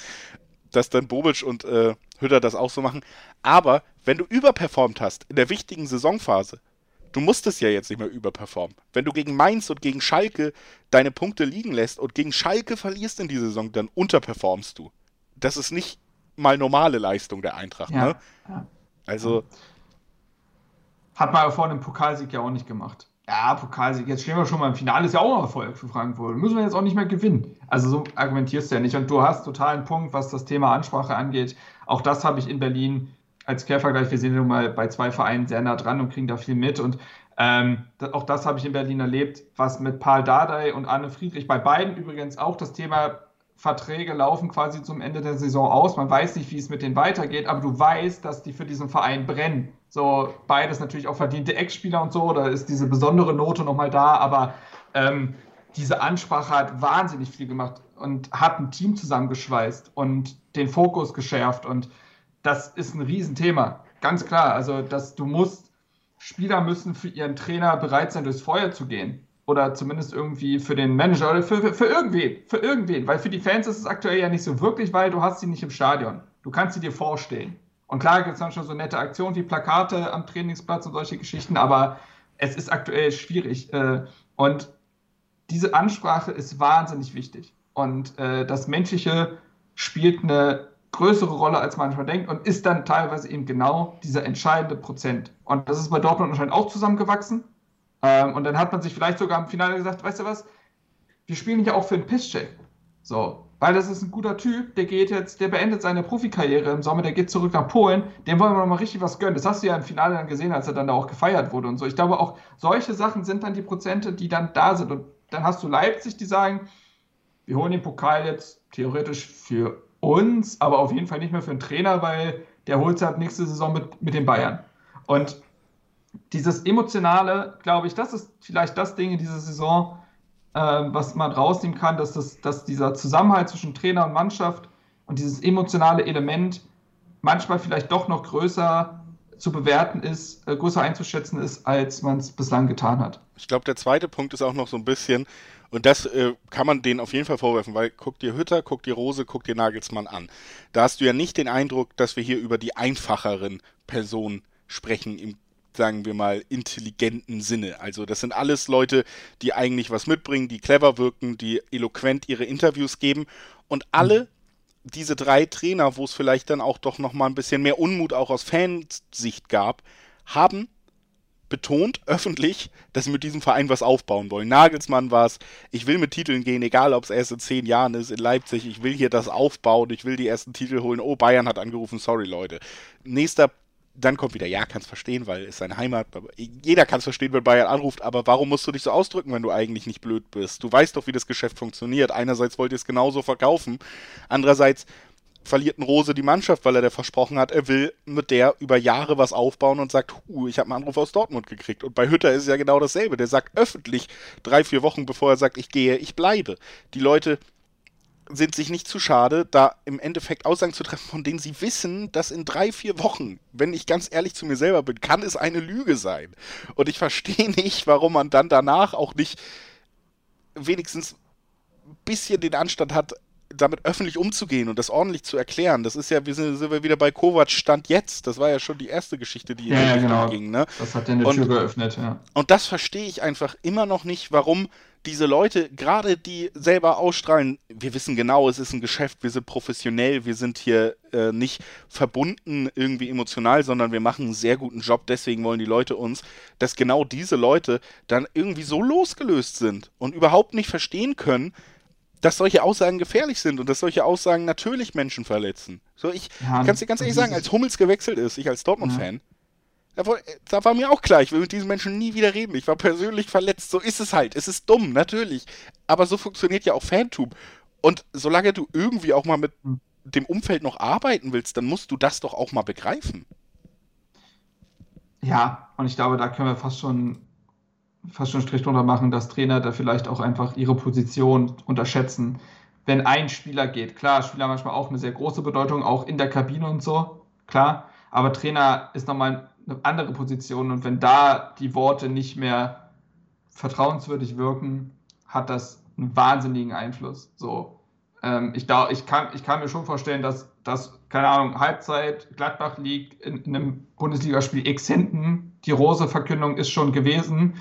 dass dann Bobic und äh, Hütter das auch so machen. Aber wenn du überperformt hast in der wichtigen Saisonphase, du musstest ja jetzt nicht mehr überperformen. Wenn du gegen Mainz und gegen Schalke deine Punkte liegen lässt und gegen Schalke verlierst in dieser Saison, dann unterperformst du. Das ist nicht mal normale Leistung der Eintracht. Ja, ne? Ja. Also. Hat man ja vorhin im Pokalsieg ja auch nicht gemacht ja, Pokalsieg, jetzt stehen wir schon mal im Finale, ist ja auch ein Erfolg für Frankfurt. Müssen wir jetzt auch nicht mehr gewinnen. Also so argumentierst du ja nicht. Und du hast total einen Punkt, was das Thema Ansprache angeht. Auch das habe ich in Berlin als Quervergleich. Wir sind nun mal bei zwei Vereinen sehr nah dran und kriegen da viel mit. Und ähm, auch das habe ich in Berlin erlebt, was mit Paul Dardai und Anne Friedrich, bei beiden übrigens auch das Thema Verträge laufen quasi zum Ende der Saison aus. Man weiß nicht, wie es mit denen weitergeht, aber du weißt, dass die für diesen Verein brennen. So, beides natürlich auch verdiente Ex-Spieler und so, da ist diese besondere Note nochmal da, aber ähm, diese Ansprache hat wahnsinnig viel gemacht und hat ein Team zusammengeschweißt und den Fokus geschärft und das ist ein Riesenthema. Ganz klar, also dass du musst, Spieler müssen für ihren Trainer bereit sein, durchs Feuer zu gehen oder zumindest irgendwie für den Manager oder für, für, für irgendwen, für irgendwen, weil für die Fans ist es aktuell ja nicht so wirklich, weil du hast sie nicht im Stadion. Du kannst sie dir vorstellen. Und klar gibt es dann schon so nette Aktionen wie Plakate am Trainingsplatz und solche Geschichten, aber es ist aktuell schwierig. Äh, und diese Ansprache ist wahnsinnig wichtig. Und äh, das Menschliche spielt eine größere Rolle, als man manchmal denkt und ist dann teilweise eben genau dieser entscheidende Prozent. Und das ist bei Dortmund anscheinend auch zusammengewachsen. Ähm, und dann hat man sich vielleicht sogar im Finale gesagt, weißt du was, wir spielen ja auch für einen Pisscheck. So, weil das ist ein guter Typ, der geht jetzt, der beendet seine Profikarriere im Sommer, der geht zurück nach Polen, dem wollen wir noch mal richtig was gönnen. Das hast du ja im Finale dann gesehen, als er dann da auch gefeiert wurde und so. Ich glaube auch, solche Sachen sind dann die Prozente, die dann da sind. Und dann hast du Leipzig, die sagen, wir holen den Pokal jetzt theoretisch für uns, aber auf jeden Fall nicht mehr für den Trainer, weil der holt es halt nächste Saison mit, mit den Bayern. Und dieses Emotionale, glaube ich, das ist vielleicht das Ding in dieser Saison, was man rausnehmen kann, dass, das, dass dieser Zusammenhalt zwischen Trainer und Mannschaft und dieses emotionale Element manchmal vielleicht doch noch größer zu bewerten ist, äh, größer einzuschätzen ist, als man es bislang getan hat. Ich glaube, der zweite Punkt ist auch noch so ein bisschen, und das äh, kann man denen auf jeden Fall vorwerfen, weil guck dir Hütter, guck dir Rose, guck dir Nagelsmann an. Da hast du ja nicht den Eindruck, dass wir hier über die einfacheren Personen sprechen im sagen wir mal, intelligenten Sinne. Also das sind alles Leute, die eigentlich was mitbringen, die clever wirken, die eloquent ihre Interviews geben und alle diese drei Trainer, wo es vielleicht dann auch doch nochmal ein bisschen mehr Unmut auch aus Fansicht gab, haben betont öffentlich, dass sie mit diesem Verein was aufbauen wollen. Nagelsmann war es, ich will mit Titeln gehen, egal ob es erst in zehn Jahren ist in Leipzig, ich will hier das aufbauen, ich will die ersten Titel holen. Oh, Bayern hat angerufen, sorry Leute. Nächster dann kommt wieder, ja, kannst verstehen, weil es seine Heimat. Jeder kann es verstehen, wenn Bayern anruft, aber warum musst du dich so ausdrücken, wenn du eigentlich nicht blöd bist? Du weißt doch, wie das Geschäft funktioniert. Einerseits wollt ihr es genauso verkaufen, andererseits verliert ein Rose die Mannschaft, weil er der versprochen hat, er will mit der über Jahre was aufbauen und sagt, hu, ich habe einen Anruf aus Dortmund gekriegt. Und bei Hütter ist es ja genau dasselbe. Der sagt öffentlich drei, vier Wochen bevor er sagt, ich gehe, ich bleibe. Die Leute sind sich nicht zu schade, da im Endeffekt Aussagen zu treffen, von denen sie wissen, dass in drei, vier Wochen, wenn ich ganz ehrlich zu mir selber bin, kann es eine Lüge sein. Und ich verstehe nicht, warum man dann danach auch nicht wenigstens ein bisschen den Anstand hat, damit öffentlich umzugehen und das ordentlich zu erklären. Das ist ja, wir sind, sind wir wieder bei Kovac Stand jetzt. Das war ja schon die erste Geschichte, die ja, in ja, genau. ging. Ne? Das hat ja eine und, Tür geöffnet, ja. Und das verstehe ich einfach immer noch nicht, warum diese Leute, gerade die selber ausstrahlen, wir wissen genau, es ist ein Geschäft, wir sind professionell, wir sind hier äh, nicht verbunden irgendwie emotional, sondern wir machen einen sehr guten Job, deswegen wollen die Leute uns, dass genau diese Leute dann irgendwie so losgelöst sind und überhaupt nicht verstehen können, dass solche Aussagen gefährlich sind und dass solche Aussagen natürlich Menschen verletzen. So, ich ja, kann es dir ganz ehrlich sagen, als Hummels gewechselt ist, ich als Dortmund-Fan, ja. da, da, war mir auch klar, ich will mit diesen Menschen nie wieder reden. Ich war persönlich verletzt. So ist es halt. Es ist dumm, natürlich. Aber so funktioniert ja auch Fantum. Und solange du irgendwie auch mal mit hm. dem Umfeld noch arbeiten willst, dann musst du das doch auch mal begreifen. Ja, und ich glaube, da können wir fast schon fast schon Strich drunter machen, dass Trainer da vielleicht auch einfach ihre Position unterschätzen. Wenn ein Spieler geht, klar, Spieler manchmal auch eine sehr große Bedeutung, auch in der Kabine und so, klar, aber Trainer ist nochmal eine andere Position und wenn da die Worte nicht mehr vertrauenswürdig wirken, hat das einen wahnsinnigen Einfluss. So, ähm, ich, da, ich, kann, ich kann mir schon vorstellen, dass, dass keine Ahnung, Halbzeit Gladbach liegt in, in einem Bundesligaspiel X hinten, die Rose-Verkündung ist schon gewesen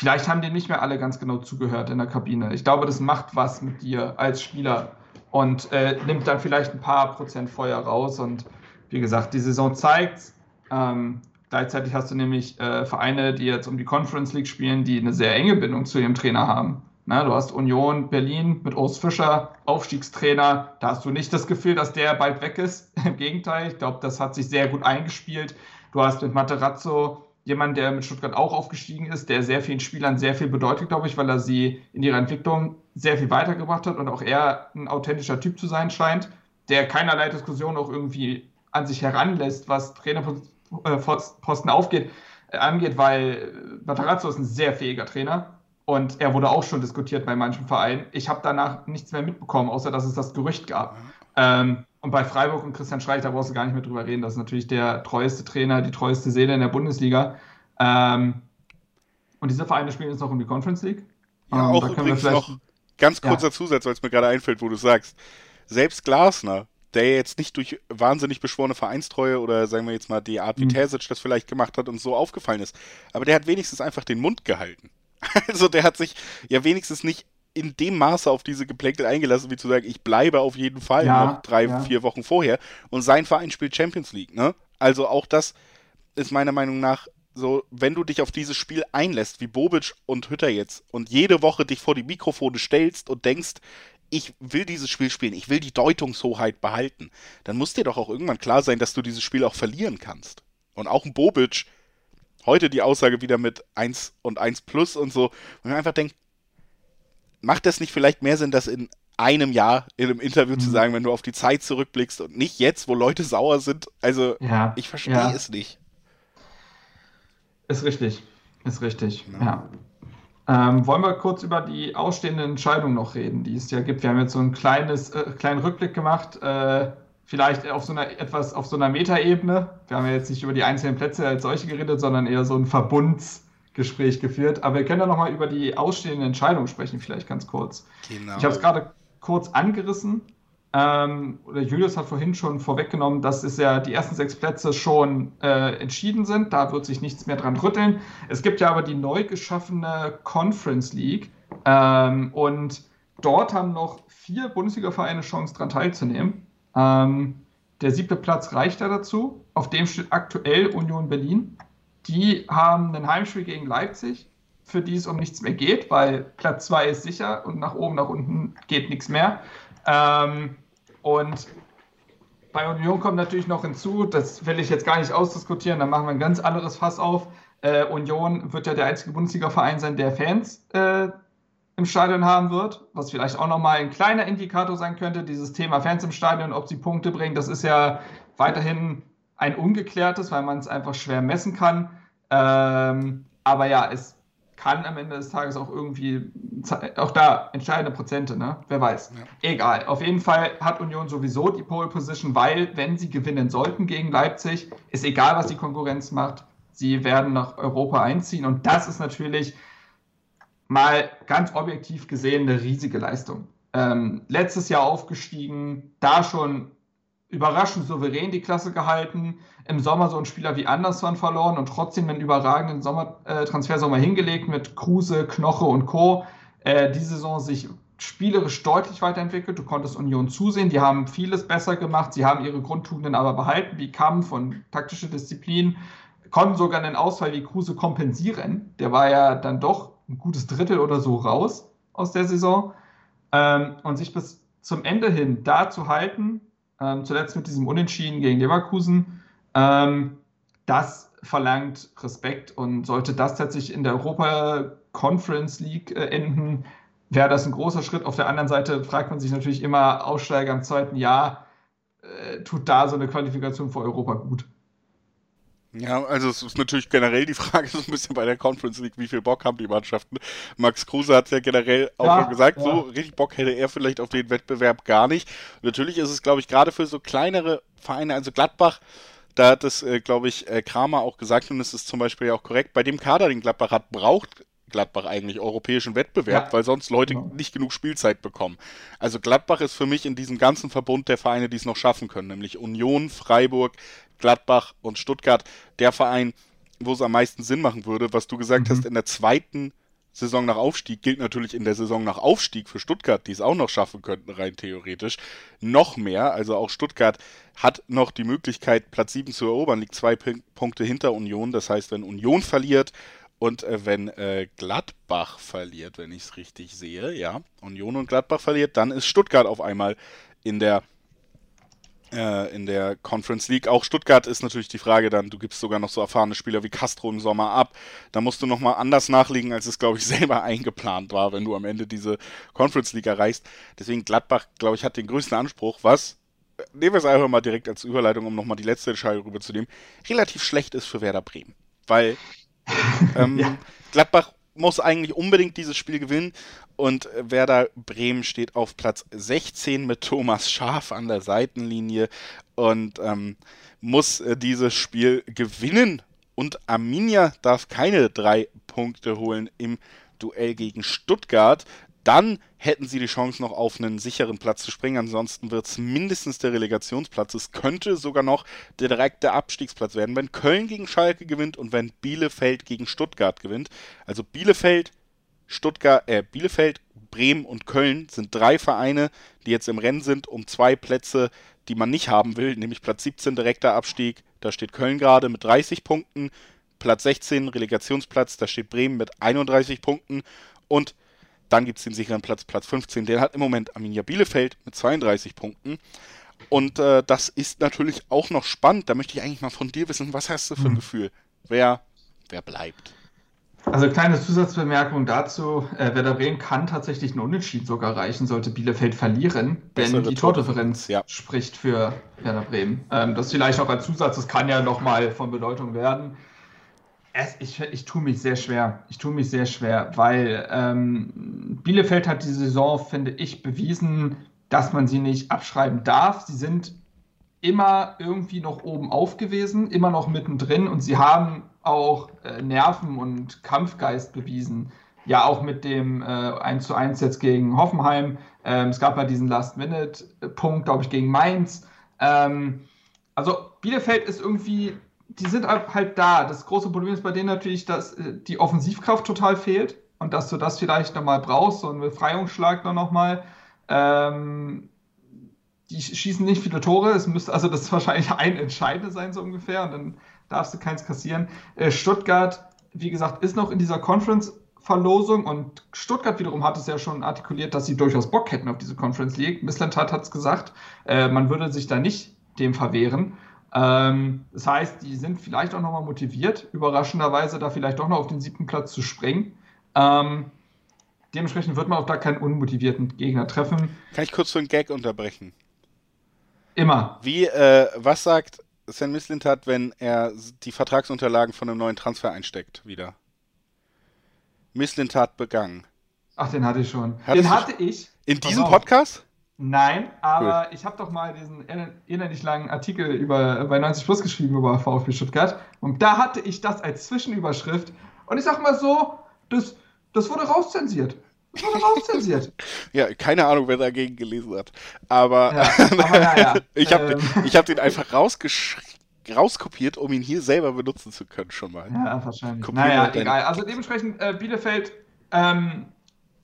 vielleicht haben die nicht mehr alle ganz genau zugehört in der Kabine. Ich glaube, das macht was mit dir als Spieler und äh, nimmt dann vielleicht ein paar Prozent Feuer raus. Und wie gesagt, die Saison zeigt ähm, Gleichzeitig hast du nämlich äh, Vereine, die jetzt um die Conference League spielen, die eine sehr enge Bindung zu ihrem Trainer haben. Na, du hast Union Berlin mit Urs Fischer, Aufstiegstrainer. Da hast du nicht das Gefühl, dass der bald weg ist. Im Gegenteil, ich glaube, das hat sich sehr gut eingespielt. Du hast mit Materazzo jemand, der mit Stuttgart auch aufgestiegen ist, der sehr vielen Spielern sehr viel bedeutet, glaube ich, weil er sie in ihrer Entwicklung sehr viel weitergebracht hat und auch er ein authentischer Typ zu sein scheint, der keinerlei Diskussion auch irgendwie an sich heranlässt, was Trainerposten äh, aufgeht, äh, angeht, weil Matarazzo ist ein sehr fähiger Trainer und er wurde auch schon diskutiert bei manchen Vereinen. Ich habe danach nichts mehr mitbekommen, außer dass es das Gerücht gab. Ähm, und bei Freiburg und Christian Streich, da brauchst du gar nicht mehr drüber reden. Das ist natürlich der treueste Trainer, die treueste Seele in der Bundesliga. Ähm, und diese Vereine spielen jetzt noch um die Conference League. Ja, ähm, auch übrigens noch ganz kurzer ja. Zusatz, weil es mir gerade einfällt, wo du sagst. Selbst Glasner, der jetzt nicht durch wahnsinnig beschworene Vereinstreue oder sagen wir jetzt mal die Art, wie mhm. Terzic das vielleicht gemacht hat und so aufgefallen ist, aber der hat wenigstens einfach den Mund gehalten. Also der hat sich ja wenigstens nicht in dem Maße auf diese Geplänkel eingelassen, wie zu sagen, ich bleibe auf jeden Fall ja, noch drei, ja. vier Wochen vorher. Und sein Verein spielt Champions League, ne? Also auch das ist meiner Meinung nach so, wenn du dich auf dieses Spiel einlässt, wie Bobic und Hütter jetzt, und jede Woche dich vor die Mikrofone stellst und denkst, ich will dieses Spiel spielen, ich will die Deutungshoheit behalten, dann muss dir doch auch irgendwann klar sein, dass du dieses Spiel auch verlieren kannst. Und auch ein Bobic, heute die Aussage wieder mit 1 und 1 plus und so, und man einfach denkt, macht das nicht vielleicht mehr Sinn, das in einem Jahr in einem Interview mhm. zu sagen, wenn du auf die Zeit zurückblickst und nicht jetzt, wo Leute sauer sind? Also, ja, ich verstehe ja. es nicht. Ist richtig. Ist richtig. Ja. ja. Ähm, wollen wir kurz über die ausstehende Entscheidung noch reden, die es ja gibt? Wir haben jetzt so einen kleines, äh, kleinen Rückblick gemacht, äh, vielleicht auf so einer etwas auf so einer Metaebene. Wir haben ja jetzt nicht über die einzelnen Plätze als solche geredet, sondern eher so ein Verbunds Gespräch geführt. Aber wir können ja nochmal über die ausstehende Entscheidung sprechen, vielleicht ganz kurz. Genau. Ich habe es gerade kurz angerissen. Ähm, oder Julius hat vorhin schon vorweggenommen, dass es ja die ersten sechs Plätze schon äh, entschieden sind. Da wird sich nichts mehr dran rütteln. Es gibt ja aber die neu geschaffene Conference League. Ähm, und dort haben noch vier Bundesliga-Vereine Chance, daran teilzunehmen. Ähm, der siebte Platz reicht da dazu. Auf dem steht aktuell Union Berlin. Die haben ein Heimspiel gegen Leipzig, für die es um nichts mehr geht, weil Platz 2 ist sicher und nach oben, nach unten geht nichts mehr. Ähm, und bei Union kommt natürlich noch hinzu, das will ich jetzt gar nicht ausdiskutieren, da machen wir ein ganz anderes Fass auf. Äh, Union wird ja der einzige Bundesliga-Verein sein, der Fans äh, im Stadion haben wird, was vielleicht auch nochmal ein kleiner Indikator sein könnte. Dieses Thema Fans im Stadion, ob sie Punkte bringen, das ist ja weiterhin ein ungeklärtes, weil man es einfach schwer messen kann. Ähm, aber ja, es kann am Ende des Tages auch irgendwie, auch da entscheidende Prozente, ne? Wer weiß. Ja. Egal. Auf jeden Fall hat Union sowieso die Pole Position, weil, wenn sie gewinnen sollten gegen Leipzig, ist egal, was die Konkurrenz macht, sie werden nach Europa einziehen. Und das ist natürlich mal ganz objektiv gesehen eine riesige Leistung. Ähm, letztes Jahr aufgestiegen, da schon überraschend souverän die Klasse gehalten. Im Sommer so ein Spieler wie Anderson verloren und trotzdem einen überragenden Sommer, äh, Transfersommer hingelegt mit Kruse, Knoche und Co. Äh, die Saison sich spielerisch deutlich weiterentwickelt. Du konntest Union zusehen. Die haben vieles besser gemacht. Sie haben ihre Grundtugenden aber behalten, wie Kampf und taktische Disziplin. Konnten sogar einen Ausfall wie Kruse kompensieren. Der war ja dann doch ein gutes Drittel oder so raus aus der Saison. Ähm, und sich bis zum Ende hin da zu halten, ähm, zuletzt mit diesem Unentschieden gegen Leverkusen, ähm, das verlangt Respekt und sollte das tatsächlich in der Europa Conference League äh, enden, wäre das ein großer Schritt. Auf der anderen Seite fragt man sich natürlich immer, Aussteiger im zweiten Jahr, äh, tut da so eine Qualifikation für Europa gut? Ja, also es ist natürlich generell die Frage so ein bisschen bei der Conference League, wie viel Bock haben die Mannschaften. Max Kruse hat ja generell auch ja, schon gesagt, ja. so richtig Bock hätte er vielleicht auf den Wettbewerb gar nicht. Und natürlich ist es, glaube ich, gerade für so kleinere Vereine, also Gladbach, da hat es, äh, glaube ich, äh, Kramer auch gesagt und es ist zum Beispiel ja auch korrekt, bei dem Kader, den Gladbach hat, braucht Gladbach eigentlich europäischen Wettbewerb, ja. weil sonst Leute genau. nicht genug Spielzeit bekommen. Also Gladbach ist für mich in diesem ganzen Verbund der Vereine, die es noch schaffen können, nämlich Union, Freiburg, Gladbach und Stuttgart, der Verein, wo es am meisten Sinn machen würde. Was du gesagt mhm. hast, in der zweiten Saison nach Aufstieg gilt natürlich in der Saison nach Aufstieg für Stuttgart, die es auch noch schaffen könnten, rein theoretisch, noch mehr. Also auch Stuttgart hat noch die Möglichkeit, Platz 7 zu erobern, liegt zwei Punkte hinter Union. Das heißt, wenn Union verliert und äh, wenn äh, Gladbach verliert, wenn ich es richtig sehe, ja, Union und Gladbach verliert, dann ist Stuttgart auf einmal in der äh, in der Conference League. Auch Stuttgart ist natürlich die Frage dann, du gibst sogar noch so erfahrene Spieler wie Castro im Sommer ab. Da musst du nochmal anders nachlegen, als es, glaube ich, selber eingeplant war, wenn du am Ende diese Conference League erreichst. Deswegen Gladbach, glaube ich, hat den größten Anspruch, was, äh, nehmen wir es einfach mal direkt als Überleitung, um nochmal die letzte Entscheidung rüberzunehmen, relativ schlecht ist für Werder Bremen. Weil ähm, ja. Gladbach muss eigentlich unbedingt dieses Spiel gewinnen. Und Werder Bremen steht auf Platz 16 mit Thomas Schaf an der Seitenlinie und ähm, muss äh, dieses Spiel gewinnen. Und Arminia darf keine drei Punkte holen im Duell gegen Stuttgart dann hätten sie die Chance noch auf einen sicheren Platz zu springen. Ansonsten wird es mindestens der Relegationsplatz. Es könnte sogar noch der direkte Abstiegsplatz werden, wenn Köln gegen Schalke gewinnt und wenn Bielefeld gegen Stuttgart gewinnt. Also Bielefeld, Stuttgart, äh, Bielefeld, Bremen und Köln sind drei Vereine, die jetzt im Rennen sind um zwei Plätze, die man nicht haben will, nämlich Platz 17 direkter Abstieg. Da steht Köln gerade mit 30 Punkten. Platz 16 Relegationsplatz, da steht Bremen mit 31 Punkten und dann gibt es den sicheren Platz, Platz 15. Den hat im Moment Arminia Bielefeld mit 32 Punkten. Und äh, das ist natürlich auch noch spannend. Da möchte ich eigentlich mal von dir wissen, was hast du für ein hm. Gefühl? Wer, wer bleibt? Also kleine Zusatzbemerkung dazu. Äh, Werder Bremen kann tatsächlich einen Unentschieden sogar reichen, sollte Bielefeld verlieren, denn die Tordifferenz ja. spricht für Werder Bremen. Ähm, das vielleicht auch als Zusatz, das kann ja nochmal von Bedeutung werden. Es, ich, ich tue mich sehr schwer. Ich tue mich sehr schwer, weil ähm, Bielefeld hat die Saison, finde ich, bewiesen, dass man sie nicht abschreiben darf. Sie sind immer irgendwie noch oben auf gewesen, immer noch mittendrin und sie haben auch äh, Nerven und Kampfgeist bewiesen. Ja, auch mit dem äh, 1 zu 1 jetzt gegen Hoffenheim. Ähm, es gab ja diesen Last-Minute-Punkt, glaube ich, gegen Mainz. Ähm, also Bielefeld ist irgendwie die sind halt da. Das große Problem ist bei denen natürlich, dass äh, die Offensivkraft total fehlt und dass du das vielleicht nochmal brauchst, so einen Befreiungsschlag dann nochmal. Ähm, die schießen nicht viele Tore, es müsste also das wahrscheinlich ein Entscheidende sein, so ungefähr, und dann darfst du keins kassieren. Äh, Stuttgart, wie gesagt, ist noch in dieser Conference-Verlosung und Stuttgart wiederum hat es ja schon artikuliert, dass sie durchaus Bock hätten auf diese Conference League. Missland hat es gesagt, äh, man würde sich da nicht dem verwehren. Ähm, das heißt, die sind vielleicht auch nochmal motiviert, überraschenderweise da vielleicht doch noch auf den siebten Platz zu springen. Ähm, dementsprechend wird man auch da keinen unmotivierten Gegner treffen. Kann ich kurz so einen Gag unterbrechen? Immer. Wie, äh, was sagt Sven Mislintat, wenn er die Vertragsunterlagen von einem neuen Transfer einsteckt wieder? Misslintat begangen. Ach, den hatte ich schon. Hattest den hatte ich. In diesem Podcast? Nein, aber cool. ich habe doch mal diesen innerlich langen Artikel über, bei 90 Plus geschrieben über VfB Stuttgart. Und da hatte ich das als Zwischenüberschrift. Und ich sag mal so, das, das wurde rauszensiert. Das wurde rauszensiert. ja, keine Ahnung, wer dagegen gelesen hat. Aber, Ja, aber naja, ich habe ähm. den, ich hab den einfach rausgesch rauskopiert, um ihn hier selber benutzen zu können, schon mal. Ja, wahrscheinlich. Kopieren naja, egal. Also dementsprechend, äh, Bielefeld ähm,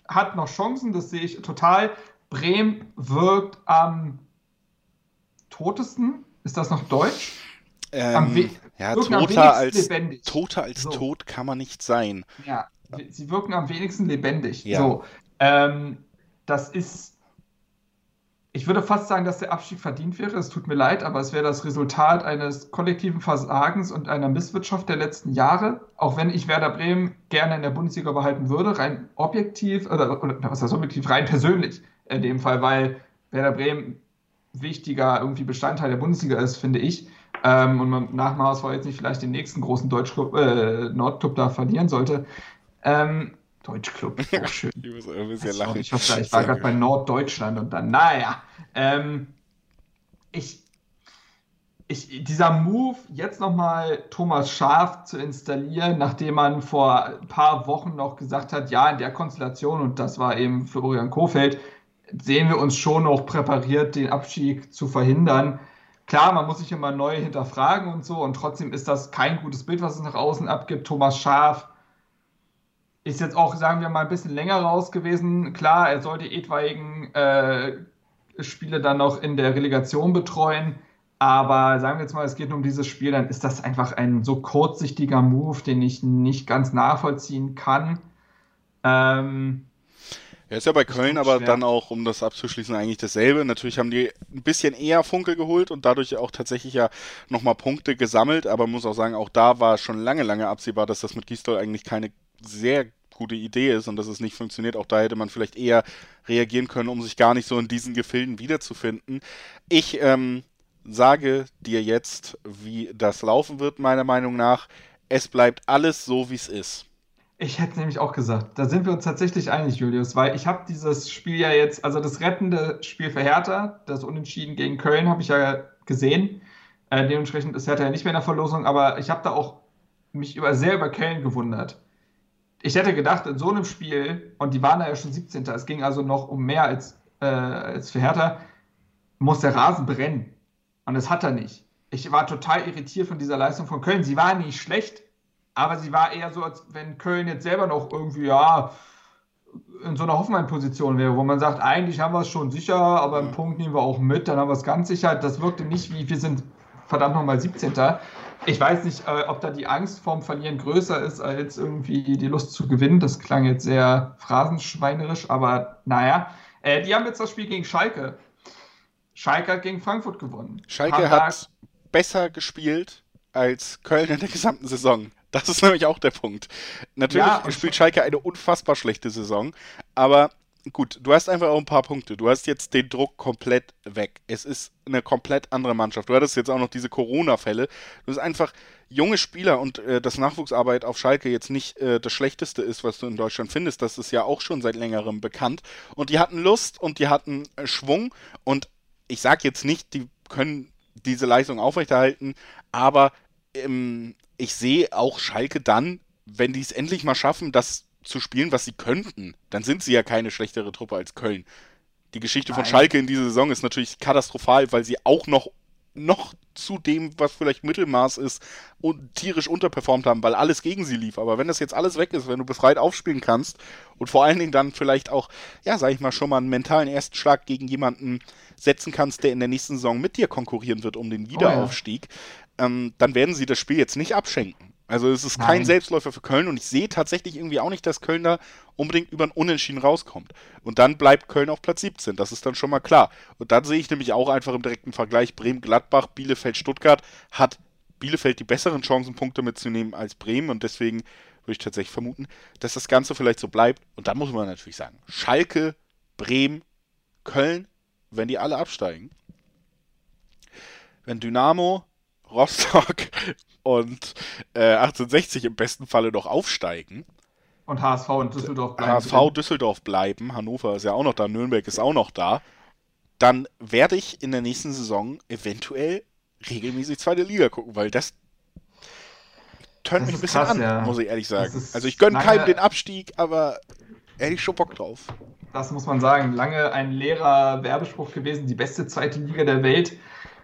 hat noch Chancen, das sehe ich total. Bremen wirkt am totesten. Ist das noch Deutsch? Ähm, ja, toter wenigsten als, lebendig. toter als So. tot kann man nicht sein. Ja, sie wirken am wenigsten lebendig. Ja. So, ähm, das ist. Ich würde fast sagen, dass der Abstieg verdient wäre. Es tut mir leid, aber es wäre das Resultat eines kollektiven Versagens und einer Misswirtschaft der letzten Jahre. Auch wenn ich Werder Bremen gerne in der Bundesliga behalten würde, rein objektiv, oder, oder was heißt objektiv, rein persönlich in dem Fall, weil Werder Bremen wichtiger irgendwie Bestandteil der Bundesliga ist, finde ich. Ähm, und man nach dem HSV jetzt nicht vielleicht den nächsten großen Deutschclub, äh, Nordclub da verlieren sollte. Ähm, Deutschclub, auch schön. Ich muss ein bisschen Sorry, lachen. ich hoffe, ich war gerade bei Norddeutschland und dann, naja. Ähm, ich, ich, dieser Move, jetzt nochmal Thomas Schaf zu installieren, nachdem man vor ein paar Wochen noch gesagt hat, ja, in der Konstellation, und das war eben Florian Kofeld, sehen wir uns schon noch präpariert, den Abstieg zu verhindern. Klar, man muss sich immer neu hinterfragen und so, und trotzdem ist das kein gutes Bild, was es nach außen abgibt. Thomas Schaf ist jetzt auch, sagen wir mal, ein bisschen länger raus gewesen. Klar, er soll die etwaigen äh, Spiele dann noch in der Relegation betreuen. Aber sagen wir jetzt mal, es geht nur um dieses Spiel, dann ist das einfach ein so kurzsichtiger Move, den ich nicht ganz nachvollziehen kann. Ähm, Ja, ist ja bei Köln aber schwer. dann auch, um das abzuschließen, eigentlich dasselbe. Natürlich haben die ein bisschen eher Funke geholt und dadurch auch tatsächlich ja nochmal Punkte gesammelt, aber muss auch sagen, auch da war schon lange, lange absehbar, dass das mit Gisdol eigentlich keine sehr gute Idee ist und dass es nicht funktioniert. Auch da hätte man vielleicht eher reagieren können, um sich gar nicht so in diesen Gefilden wiederzufinden. Ich ähm, sage dir jetzt, wie das laufen wird, meiner Meinung nach. Es bleibt alles so, wie es ist. Ich hätte nämlich auch gesagt, da sind wir uns tatsächlich einig, Julius, weil ich habe dieses Spiel ja jetzt, also das rettende Spiel für Hertha, das Unentschieden gegen Köln, habe ich ja gesehen. Äh, dementsprechend ist Hertha ja nicht mehr in der Verlosung, aber ich habe da auch mich über, sehr über Köln gewundert. Ich hätte gedacht, in so einem Spiel, und die waren da ja schon 17. Es ging also noch um mehr als, äh, als für Hertha, muss der Rasen brennen. Und das hat er nicht. Ich war total irritiert von dieser Leistung von Köln. Sie war nicht schlecht, aber sie war eher so, als wenn Köln jetzt selber noch irgendwie, ja, in so einer Hoffenheim-Position wäre, wo man sagt, eigentlich haben wir es schon sicher, aber einen Punkt nehmen wir auch mit, dann haben wir es ganz sicher. Das wirkte nicht wie, wir sind verdammt nochmal 17. Ich weiß nicht, äh, ob da die Angst vorm Verlieren größer ist, als irgendwie die Lust zu gewinnen. Das klang jetzt sehr phrasenschweinerisch, aber naja. Äh, die haben jetzt das Spiel gegen Schalke. Schalke hat gegen Frankfurt gewonnen. Schalke Haben hat besser gespielt als Köln in der gesamten Saison. Das ist nämlich auch der Punkt. Natürlich Ja, spielt Schalke eine unfassbar schlechte Saison, aber gut, du hast einfach auch ein paar Punkte. Du hast jetzt den Druck komplett weg. Es ist eine komplett andere Mannschaft. Du hattest jetzt auch noch diese Corona-Fälle. Du hast einfach junge Spieler und äh, dass Nachwuchsarbeit auf Schalke jetzt nicht äh, das Schlechteste ist, was du in Deutschland findest. Das ist ja auch schon seit längerem bekannt. Und die hatten Lust und die hatten äh, Schwung und ich sage jetzt nicht, die können diese Leistung aufrechterhalten, aber ähm, ich sehe auch Schalke dann, wenn die es endlich mal schaffen, das zu spielen, was sie könnten, dann sind sie ja keine schlechtere Truppe als Köln. Die Geschichte von Nein. Schalke in dieser Saison ist natürlich katastrophal, weil sie auch noch noch zu dem, was vielleicht Mittelmaß ist, und tierisch unterperformt haben, weil alles gegen sie lief. Aber wenn das jetzt alles weg ist, wenn du befreit aufspielen kannst und vor allen Dingen dann vielleicht auch, ja, sag ich mal, schon mal einen mentalen ersten Schlag gegen jemanden setzen kannst, der in der nächsten Saison mit dir konkurrieren wird um den Wiederaufstieg, ähm, dann werden sie das Spiel jetzt nicht abschenken. Also es ist kein Nein. Selbstläufer für Köln und ich sehe tatsächlich irgendwie auch nicht, dass Köln da unbedingt über ein Unentschieden rauskommt. Und dann bleibt Köln auf Platz 17, das ist dann schon mal klar. Und dann sehe ich nämlich auch einfach im direkten Vergleich Bremen-Gladbach, Bielefeld-Stuttgart hat Bielefeld die besseren Chancen, Punkte mitzunehmen als Bremen und deswegen würde ich tatsächlich vermuten, dass das Ganze vielleicht so bleibt. Und dann muss man natürlich sagen, Schalke, Bremen, Köln, wenn die alle absteigen, wenn Dynamo, Rostock und äh, 1860 im besten Falle noch aufsteigen, Und HSV und Düsseldorf bleiben HSV. Düsseldorf bleiben, Hannover ist ja auch noch da, Nürnberg ist auch noch da, dann werde ich in der nächsten Saison eventuell regelmäßig zweite Liga gucken, weil das tönt mich ein bisschen krass, an, ja. muss ich ehrlich sagen. Also ich gönne keinem den Abstieg, aber hätte ich schon Bock drauf. Das muss man sagen. Lange ein leerer Werbespruch gewesen. Die beste zweite Liga der Welt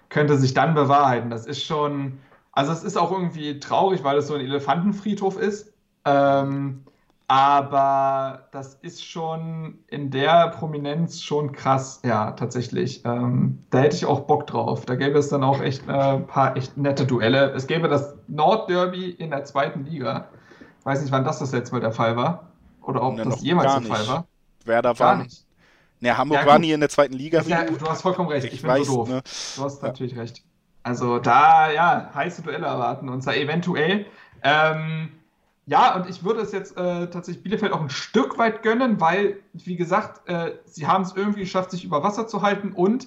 könnte sich dann bewahrheiten. Das ist schon, also es ist auch irgendwie traurig, weil es so ein Elefantenfriedhof ist. Ähm, aber das ist schon in der Prominenz schon krass, ja, tatsächlich. Ähm, da hätte ich auch Bock drauf. Da gäbe es dann auch echt ein äh, paar echt nette Duelle. Es gäbe das Nordderby in der zweiten Liga. Ich weiß nicht, wann das das letzte Mal der Fall war. Oder ob Ne, das jemals der Fall war. Werder Gar war. nicht. Ne, Hamburg Ja, war nie in der zweiten Liga. Ja, du hast vollkommen recht. Ich, Ich bin weiß, so doof. ne? Du hast natürlich recht. Also da, ja, heiße Duelle erwarten uns da eventuell. Ähm, ja, und ich würde es jetzt äh, tatsächlich Bielefeld auch ein Stück weit gönnen, weil, wie gesagt, äh, sie haben es irgendwie geschafft, sich über Wasser zu halten und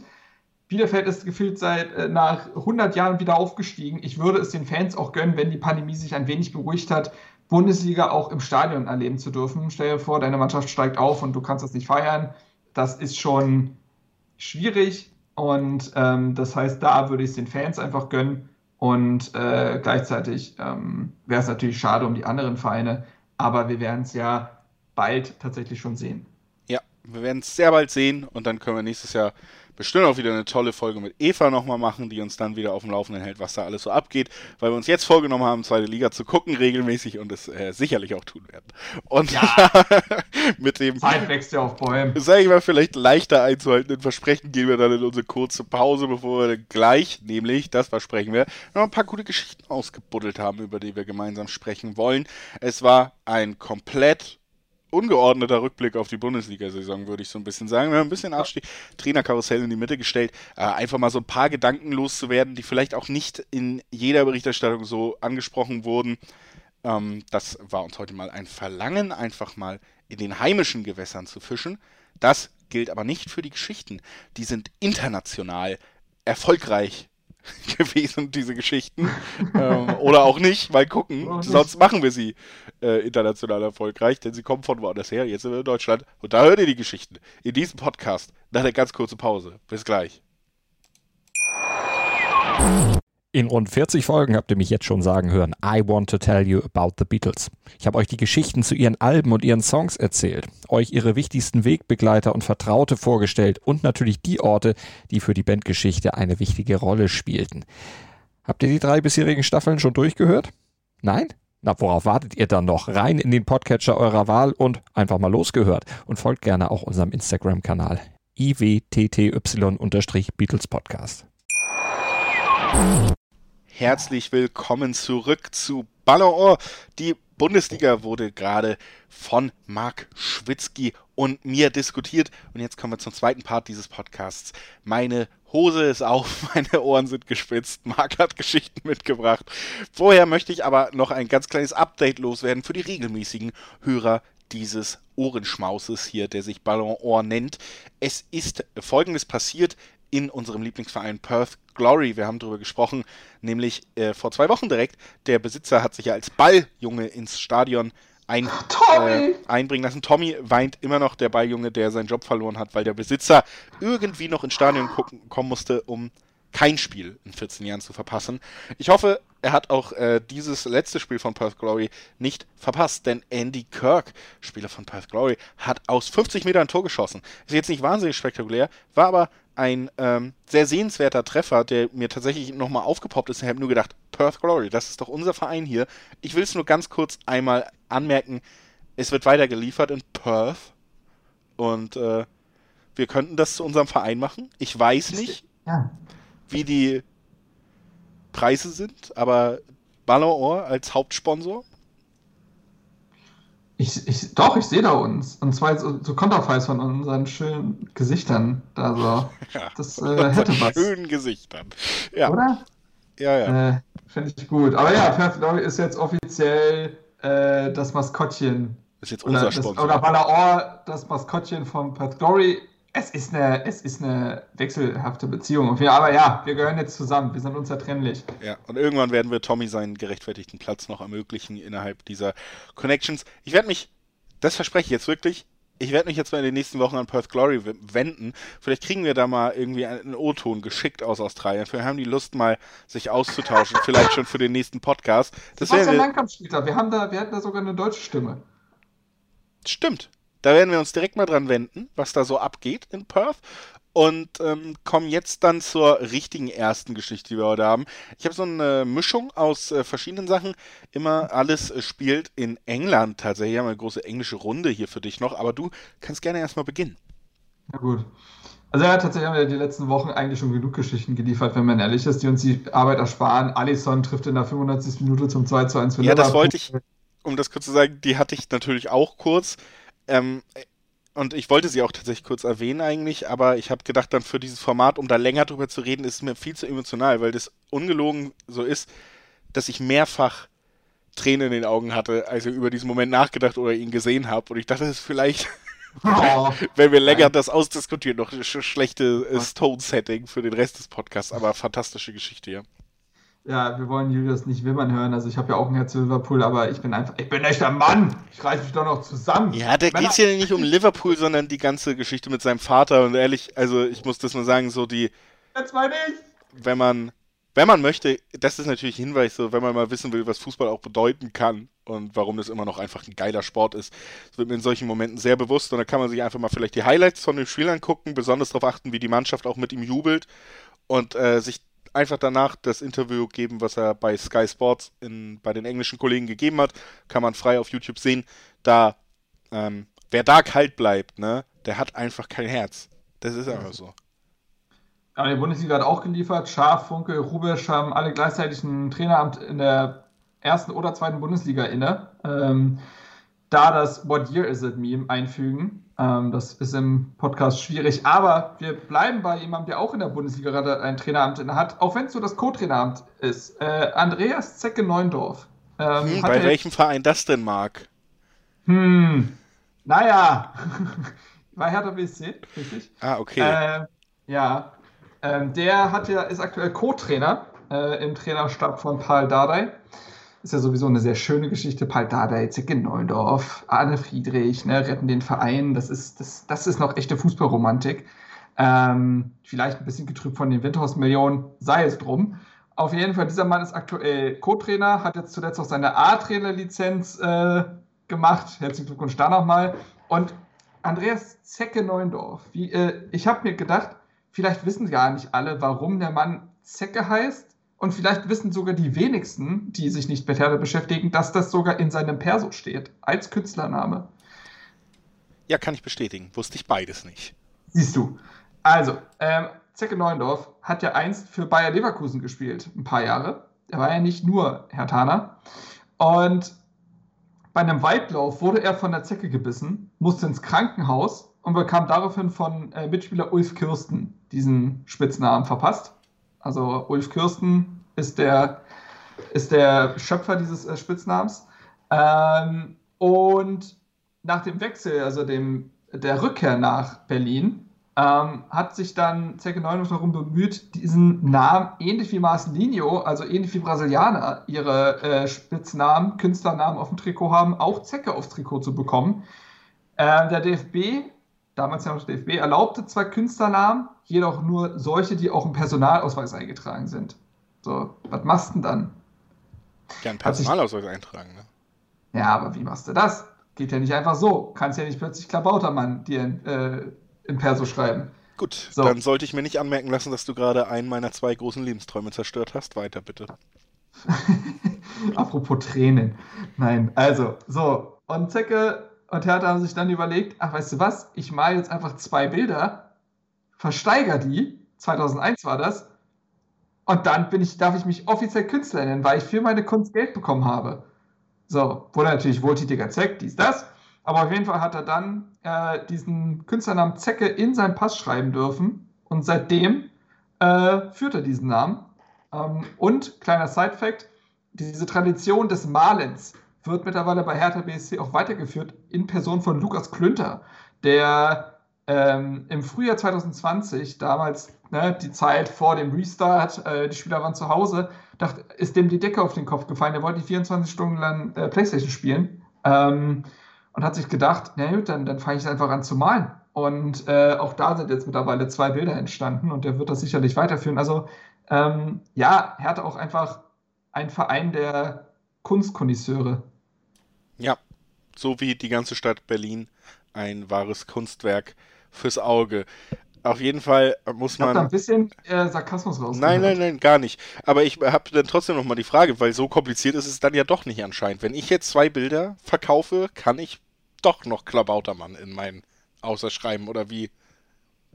Bielefeld ist gefühlt seit äh, nach 100 Jahren wieder aufgestiegen. Ich würde es den Fans auch gönnen, wenn die Pandemie sich ein wenig beruhigt hat, Bundesliga auch im Stadion erleben zu dürfen. Stell dir vor, deine Mannschaft steigt auf und du kannst das nicht feiern. Das ist schon schwierig und ähm, das heißt, da würde ich es den Fans einfach gönnen. Und äh, gleichzeitig ähm, wäre es natürlich schade um die anderen Vereine, aber wir werden es ja bald tatsächlich schon sehen. Ja, wir werden es sehr bald sehen. Und dann können wir nächstes Jahr bestimmt auch wieder eine tolle Folge mit Eva nochmal machen, die uns dann wieder auf dem Laufenden hält, was da alles so abgeht, weil wir uns jetzt vorgenommen haben, zweite Liga zu gucken regelmäßig und es äh, sicherlich auch tun werden. Und Ja. mit dem, Zeit wächst ja auf Bäumen. sage ich mal, vielleicht leichter einzuhaltenden Versprechen gehen wir dann in unsere kurze Pause, bevor wir gleich, nämlich, das versprechen wir, noch ein paar gute Geschichten ausgebuddelt haben, über die wir gemeinsam sprechen wollen. Es war ein komplett ungeordneter Rückblick auf die Bundesliga-Saison, würde ich so ein bisschen sagen. Wir haben ein bisschen Abstieg, Trainerkarussell in die Mitte gestellt, äh, einfach mal so ein paar Gedanken loszuwerden, die vielleicht auch nicht in jeder Berichterstattung so angesprochen wurden. Ähm, das war uns heute mal ein Verlangen, einfach mal in den heimischen Gewässern zu fischen. Das gilt aber nicht für die Geschichten. Die sind international erfolgreich gewesen, diese Geschichten. ähm, oder auch nicht, mal gucken. Sonst machen wir sie äh, international erfolgreich, denn sie kommen von woanders her. Jetzt sind wir in Deutschland. Und da hört ihr die Geschichten. In diesem Podcast. Nach einer ganz kurzen Pause. Bis gleich. In rund 40 Folgen habt ihr mich jetzt schon sagen hören, I want to tell you about the Beatles. Ich habe euch die Geschichten zu ihren Alben und ihren Songs erzählt, euch ihre wichtigsten Wegbegleiter und Vertraute vorgestellt und natürlich die Orte, die für die Bandgeschichte eine wichtige Rolle spielten. Habt ihr die drei bisherigen Staffeln schon durchgehört? Nein? Na, worauf wartet ihr dann noch? Rein in den Podcatcher eurer Wahl und einfach mal losgehört. Und folgt gerne auch unserem Instagram-Kanal iwtty-Beatles Podcast. Herzlich willkommen zurück zu Ballon. Die Bundesliga wurde gerade von Marc Schwitzky und mir diskutiert. Und jetzt kommen wir zum zweiten Part dieses Podcasts. Meine Hose ist auf, meine Ohren sind gespitzt. Marc hat Geschichten mitgebracht. Vorher möchte ich aber noch ein ganz kleines Update loswerden für die regelmäßigen Hörer dieses Ohrenschmauses hier, der sich Ballon d'Or nennt. Es ist folgendes passiert in unserem Lieblingsverein Perth Glory. Wir haben darüber gesprochen, nämlich äh, vor zwei Wochen direkt. Der Besitzer hat sich ja als Balljunge ins Stadion ein, Tommy! äh, einbringen lassen. Tommy weint immer noch, der Balljunge, der seinen Job verloren hat, weil der Besitzer irgendwie noch ins Stadion gucken, kommen musste, um kein Spiel in 14 Jahren zu verpassen. Ich hoffe, er hat auch äh, dieses letzte Spiel von Perth Glory nicht verpasst, denn Andy Kirk, Spieler von Perth Glory, hat aus 50 Metern ein Tor geschossen. Ist jetzt nicht wahnsinnig spektakulär, war aber ein ähm, sehr sehenswerter Treffer, der mir tatsächlich nochmal aufgepoppt ist. Ich habe nur gedacht, Perth Glory, das ist doch unser Verein hier. Ich will es nur ganz kurz einmal anmerken, es wird weiter geliefert in Perth und äh, wir könnten das zu unserem Verein machen. Ich weiß nicht, Ja. Wie die Preise sind, aber Ballon d'Or als Hauptsponsor. Ich, ich, doch, ich sehe da uns. Und zwar so, so Konterfeis von unseren schönen Gesichtern. Also, Ja, das äh, hätte was. schönen Gesichtern. Ja, Oder? ja, ja. Äh, Finde ich gut. Aber ja, Perth Glory ist jetzt offiziell äh, das Maskottchen. ist jetzt Oder, unser das, Sponsor. oder Balaor, das Maskottchen von Perth Glory. Es ist eine, es ist eine wechselhafte Beziehung. Wir, aber ja, wir gehören jetzt zusammen. Wir sind unzertrennlich. Ja, und irgendwann werden wir Tommy seinen gerechtfertigten Platz noch ermöglichen innerhalb dieser Connections. Ich werde mich, das verspreche ich jetzt wirklich, ich werde mich jetzt mal in den nächsten Wochen an Perth Glory wenden. Vielleicht kriegen wir da mal irgendwie einen O-Ton geschickt aus Australien. Vielleicht haben die Lust mal, sich auszutauschen. vielleicht schon für den nächsten Podcast. Das wäre. Wir, haben da. wir hatten da sogar eine deutsche Stimme. stimmt. Da werden wir uns direkt mal dran wenden, was da so abgeht in Perth. Und ähm, kommen jetzt dann zur richtigen ersten Geschichte, die wir heute haben. Ich habe so eine Mischung aus äh, verschiedenen Sachen. Immer alles äh, spielt in England tatsächlich. Wir haben eine große englische Runde hier für dich noch, aber du kannst gerne erstmal beginnen. Na gut. Also ja, tatsächlich haben wir die letzten Wochen eigentlich schon genug Geschichten geliefert, wenn man ehrlich ist, die uns die Arbeit ersparen. Alisson trifft in der 95. Minute zum 2 zu 1 für Ja, das wollte ich, um das kurz zu sagen, die hatte ich natürlich auch kurz. Ähm, und ich wollte sie auch tatsächlich kurz erwähnen eigentlich, aber ich habe gedacht, dann für dieses Format, um da länger drüber zu reden, ist mir viel zu emotional, weil das ungelogen so ist, dass ich mehrfach Tränen in den Augen hatte, als ich über diesen Moment nachgedacht oder ihn gesehen habe. Und ich dachte, das ist vielleicht, oh, wenn wir länger das ausdiskutieren, noch ein schlechtes Tone-Setting für den Rest des Podcasts, aber fantastische Geschichte, ja. Ja, wir wollen Julius nicht wimmern hören. Also ich habe ja auch ein Herz für Liverpool, aber ich bin einfach, ich bin echt ein Mann. Ich reiße mich doch noch zusammen. Ja, da geht es ja nicht um Liverpool, sondern die ganze Geschichte mit seinem Vater. Und ehrlich, also ich muss das mal sagen, so die. Jetzt meine ich. Wenn man, wenn man möchte, das ist natürlich ein Hinweis, so wenn man mal wissen will, was Fußball auch bedeuten kann und warum das immer noch einfach ein geiler Sport ist. Das wird mir in solchen Momenten sehr bewusst und da kann man sich einfach mal vielleicht die Highlights von dem Spiel angucken, besonders darauf achten, wie die Mannschaft auch mit ihm jubelt und äh, sich einfach danach das Interview geben, was er bei Sky Sports in, bei den englischen Kollegen gegeben hat. Kann man frei auf YouTube sehen. Da, ähm, wer da kalt bleibt, ne, der hat einfach kein Herz. Das ist einfach so. Aber die Bundesliga hat auch geliefert. Schaf, Funke, Rubisch haben alle gleichzeitig ein Traineramt in der ersten oder zweiten Bundesliga inne. Ähm, da das What Year Is It Meme einfügen. Ähm, das ist im Podcast schwierig, aber wir bleiben bei jemandem, der auch in der Bundesliga gerade ein Traineramt hat, auch wenn es so das Co-Traineramt ist. Äh, Andreas Zecke Neundorf. Ähm, hm, bei welchem Verein das denn mag? Hm, naja, bei Hertha BSC, richtig? Ah, okay. Äh, ja, ähm, der hat ja, ist aktuell Co-Trainer äh, im Trainerstab von Paul Dardai. Ist ja sowieso eine sehr schöne Geschichte. Paul Dardai, Zecke Neundorf, Arne Friedrich, ne, retten den Verein. Das ist, das, das ist noch echte Fußballromantik. Ähm, vielleicht ein bisschen getrübt von den Windhaus-Millionen, sei es drum. Auf jeden Fall, dieser Mann ist aktuell Co-Trainer, hat jetzt zuletzt auch seine A-Trainer-Lizenz äh, gemacht. Herzlichen Glückwunsch da nochmal. Und Andreas Zecke Neundorf, wie, äh, ich habe mir gedacht, vielleicht wissen gar nicht alle, warum der Mann Zecke heißt und vielleicht wissen sogar die wenigsten, die sich nicht mit Herde beschäftigen, dass das sogar in seinem Perso steht, als Künstlername. Ja, kann ich bestätigen. Wusste ich beides nicht. Siehst du. Also, ähm, Zecke Neuendorf hat ja einst für Bayer Leverkusen gespielt, ein paar Jahre. Er war ja nicht nur Herr Taner. Und bei einem Weitlauf wurde er von der Zecke gebissen, musste ins Krankenhaus und bekam daraufhin von äh, Mitspieler Ulf Kirsten diesen Spitznamen verpasst. Also Ulf Kirsten ist der, ist der Schöpfer dieses äh, Spitznamens. Ähm, und nach dem Wechsel, also dem, der Rückkehr nach Berlin, ähm, hat sich dann Zecke Neunhoff darum bemüht, diesen Namen, ähnlich wie Marcelinho, also ähnlich wie Brasilianer, ihre äh, Spitznamen, Künstlernamen auf dem Trikot haben, auch Zecke aufs Trikot zu bekommen. Äh, der DFB damals ja noch DFB, erlaubte zwar Künstlernamen, jedoch nur solche, die auch im Personalausweis eingetragen sind. So, was machst du denn dann? Ja, einen Personalausweis eintragen, ne? Ja, aber wie machst du das? Geht ja nicht einfach so. Kannst ja nicht plötzlich Klabautermann dir äh, im Perso schreiben. Gut, so. dann sollte ich mir nicht anmerken lassen, dass du gerade einen meiner zwei großen Lebensträume zerstört hast. Weiter bitte. Apropos Tränen. Nein, also, so. Und Zecke und Hertha haben sich dann überlegt, ach, weißt du was, ich male jetzt einfach zwei Bilder, versteigere die, 2001 war das, und dann bin ich, darf ich mich offiziell Künstler nennen, weil ich für meine Kunst Geld bekommen habe. So, wurde natürlich wohltätiger Zweck, dies, das. Aber auf jeden Fall hat er dann äh, diesen Künstlernamen Zecke in seinen Pass schreiben dürfen. Und seitdem äh, führt er diesen Namen. Ähm, und, kleiner Side-Fact, diese Tradition des Malens wird mittlerweile bei Hertha BSC auch weitergeführt in Person von Lukas Klünter, der ähm, im Frühjahr 2020, damals ne, die Zeit vor dem Restart, äh, die Spieler waren zu Hause, dachte, ist dem die Decke auf den Kopf gefallen. Er wollte 24 Stunden lang äh, Playstation spielen ähm, und hat sich gedacht, na gut, dann, dann fange ich einfach an zu malen. Und äh, auch da sind jetzt mittlerweile zwei Bilder entstanden und der wird das sicherlich weiterführen. Also ähm, ja, Hertha auch einfach ein Verein der Kunstkonnoisseure. Ja, so wie die ganze Stadt Berlin ein wahres Kunstwerk fürs Auge. Auf jeden Fall muss Ich man. da ein bisschen äh, Sarkasmus raus. Nein, nein, nein, gar nicht. Aber ich habe dann trotzdem nochmal die Frage, weil so kompliziert ist es dann ja doch nicht anscheinend. Wenn ich jetzt zwei Bilder verkaufe, kann ich doch noch Klabautermann in mein Außerschreiben oder wie?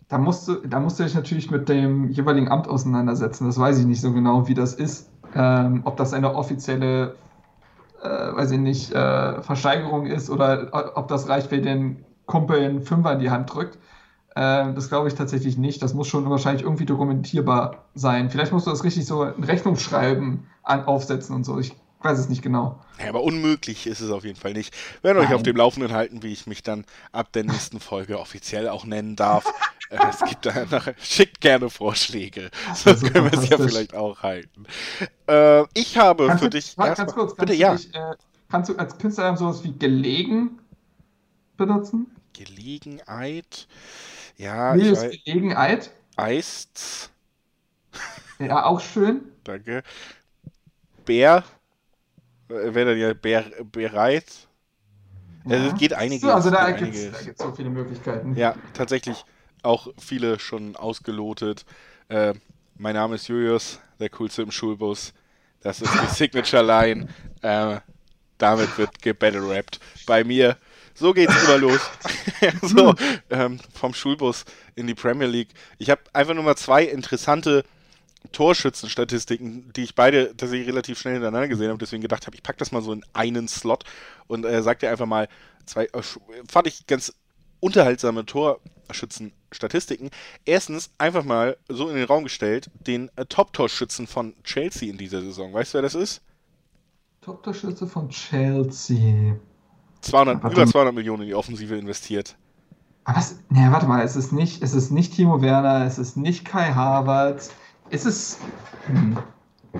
Da musst, du, da musst du dich natürlich mit dem jeweiligen Amt auseinandersetzen. Das weiß ich nicht so genau, wie das ist. Ähm, ob das eine offizielle, äh, weiß ich nicht, äh, Versteigerung ist oder ob das reicht, wenn den Kumpel einen Fünfer in die Hand drückt. Ähm, das glaube ich tatsächlich nicht. Das muss schon wahrscheinlich irgendwie dokumentierbar sein. Vielleicht musst du das richtig so ein Rechnungsschreiben an, aufsetzen und so. Ich weiß es nicht genau. Ja, aber unmöglich ist es auf jeden Fall nicht. Wir werden euch auf dem Laufenden halten, wie ich mich dann ab der nächsten Folge offiziell auch nennen darf. Es gibt da nachher, schickt gerne Vorschläge. So können wir es ja vielleicht auch halten. Äh, ich habe Kannst für du, dich. warte, ganz kurz, kannst bitte, du, ja. dich, äh, kannst du als Künstler sowas wie gelegen benutzen? Gelegenheit. Ja, Wie ich ist weiß. Gelegenheit? Eist. Ja, auch schön. Danke. Bär. Wäre dann ja bär, bereit. Also es geht einiges, So, also da gibt es so viele Möglichkeiten. Ja, tatsächlich auch viele schon ausgelotet. Äh, mein Name ist Julius, der coolste im Schulbus. Das ist die Signature Line. Äh, damit wird gebattle-rappt. Bei mir. So geht's immer los. so, ähm, vom Schulbus in die Premier League. Ich habe einfach nur mal zwei interessante Torschützenstatistiken, die ich beide tatsächlich relativ schnell hintereinander gesehen habe, deswegen gedacht habe, ich packe das mal so in einen Slot und äh, sag dir einfach mal zwei, äh, fand ich ganz unterhaltsame Torschützenstatistiken. Erstens einfach mal so in den Raum gestellt, den äh, Top-Torschützen von Chelsea in dieser Saison. Weißt du, wer das ist? Top-Torschütze von Chelsea. 200, Warte über mal. 200 Millionen in die Offensive investiert. Aber was? Nee, warte mal, es ist nicht, es ist nicht Timo Werner, es ist nicht Kai Havertz. Ist es hm,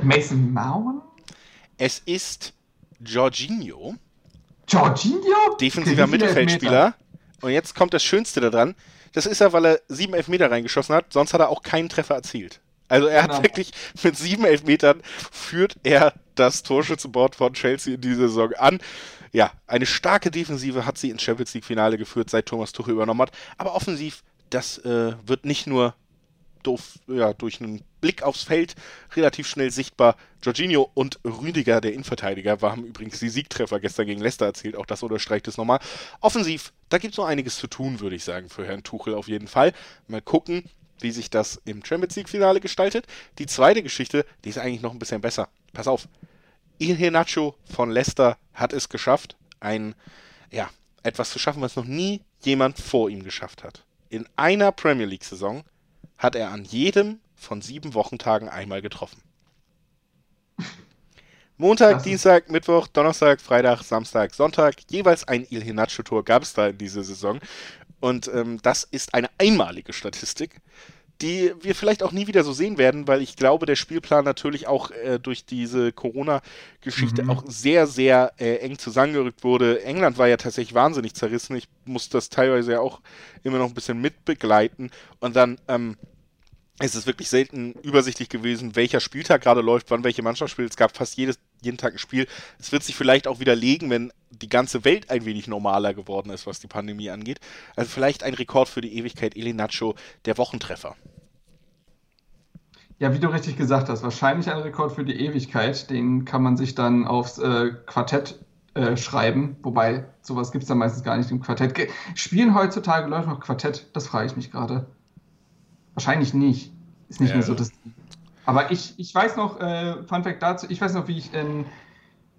Mason Mount? Es ist Jorginho, Jorginho? defensiver Mittelfeldspieler. Und jetzt kommt das Schönste daran. Das ist er, weil er sieben Elfmeter reingeschossen hat. Sonst hat er auch keinen Treffer erzielt. Also er hat Genau. wirklich mit sieben Elfmetern führt er das Torschützenboard von Chelsea in dieser Saison an. Ja, eine starke Defensive hat sie ins Champions League Finale geführt, seit Thomas Tuchel übernommen hat. Aber offensiv, das äh, wird nicht nur doof, ja, durch einen Blick aufs Feld relativ schnell sichtbar. Jorginho und Rüdiger, der Innenverteidiger, haben übrigens die Siegtreffer gestern gegen Leicester erzielt. Auch das unterstreicht es nochmal. Offensiv, da gibt es noch einiges zu tun, würde ich sagen, für Herrn Tuchel auf jeden Fall. Mal gucken, wie sich das im Champions League-Finale gestaltet. Die zweite Geschichte, die ist eigentlich noch ein bisschen besser. Pass auf. Il Nacho von Leicester hat es geschafft, ein, ja, etwas zu schaffen, was noch nie jemand vor ihm geschafft hat. In einer Premier League-Saison hat er an jedem von sieben Wochentagen einmal getroffen. Montag, ist- Dienstag, Mittwoch, Donnerstag, Freitag, Samstag, Sonntag, jeweils ein Il Hinacho-Tor gab es da in dieser Saison. Und ähm, das ist eine einmalige Statistik, die wir vielleicht auch nie wieder so sehen werden, weil ich glaube, der Spielplan natürlich auch äh, durch diese Corona-Geschichte Mhm. auch sehr, sehr äh, eng zusammengerückt wurde. England war ja tatsächlich wahnsinnig zerrissen. Ich muss das teilweise ja auch immer noch ein bisschen mitbegleiten. Und dann ähm, ist es wirklich selten übersichtlich gewesen, welcher Spieltag gerade läuft, wann welche Mannschaft spielt. Es gab fast jedes, jeden Tag ein Spiel. Es wird sich vielleicht auch widerlegen, wenn die ganze Welt ein wenig normaler geworden ist, was die Pandemie angeht. Also vielleicht ein Rekord für die Ewigkeit, Elinacho, der Wochentreffer. Ja, wie du richtig gesagt hast, wahrscheinlich ein Rekord für die Ewigkeit. Den kann man sich dann aufs äh, Quartett äh, schreiben. Wobei, sowas gibt es dann meistens gar nicht im Quartett. Ge Spielen heutzutage Leute noch Quartett? Das frage ich mich gerade. Wahrscheinlich nicht. Ist nicht Ja. mehr so das. Aber ich, ich weiß noch, äh, Fun Fact dazu, ich weiß noch, wie ich in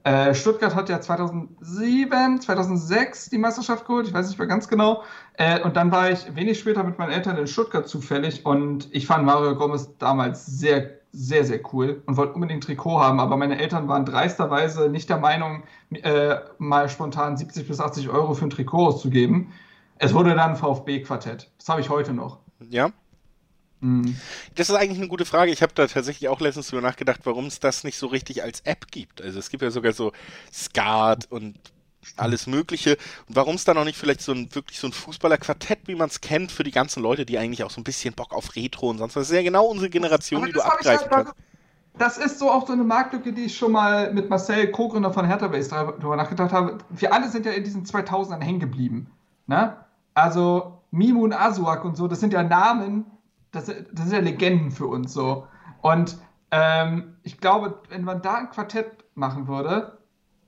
äh, Stuttgart hat ja 2007, 2006 die Meisterschaft geholt, ich weiß nicht mehr ganz genau. Äh, und dann war ich wenig später mit meinen Eltern in Stuttgart zufällig und ich fand Mario Gomez damals sehr, sehr, sehr cool und wollte unbedingt ein Trikot haben, aber meine Eltern waren dreisterweise nicht der Meinung, äh, mal spontan 70 bis 80 Euro für ein Trikot auszugeben. Es wurde dann VfB-Quartett. Das habe ich heute noch. Ja? Mhm. Das ist eigentlich eine gute Frage. Ich habe da tatsächlich auch letztens drüber nachgedacht, warum es das nicht so richtig als App gibt. Also es gibt ja sogar so Skat und alles Mögliche. Und warum es da noch nicht vielleicht so ein wirklich so ein Fußballerquartett, wie man es kennt, für die ganzen Leute, die eigentlich auch so ein bisschen Bock auf Retro und sonst was. Das ist ja genau unsere Generation, Aber die du abgreifen halt- kannst. Das ist so auch so eine Marktlücke, die ich schon mal mit Marcel, Co-Gründer von Hertha Base, darüber nachgedacht habe. Wir alle sind ja in diesen 2000ern hängen geblieben. Ne? Also Mimun Asuak und so, das sind ja Namen, das, das sind ja Legenden für uns so. Und ähm, ich glaube, wenn man da ein Quartett machen würde,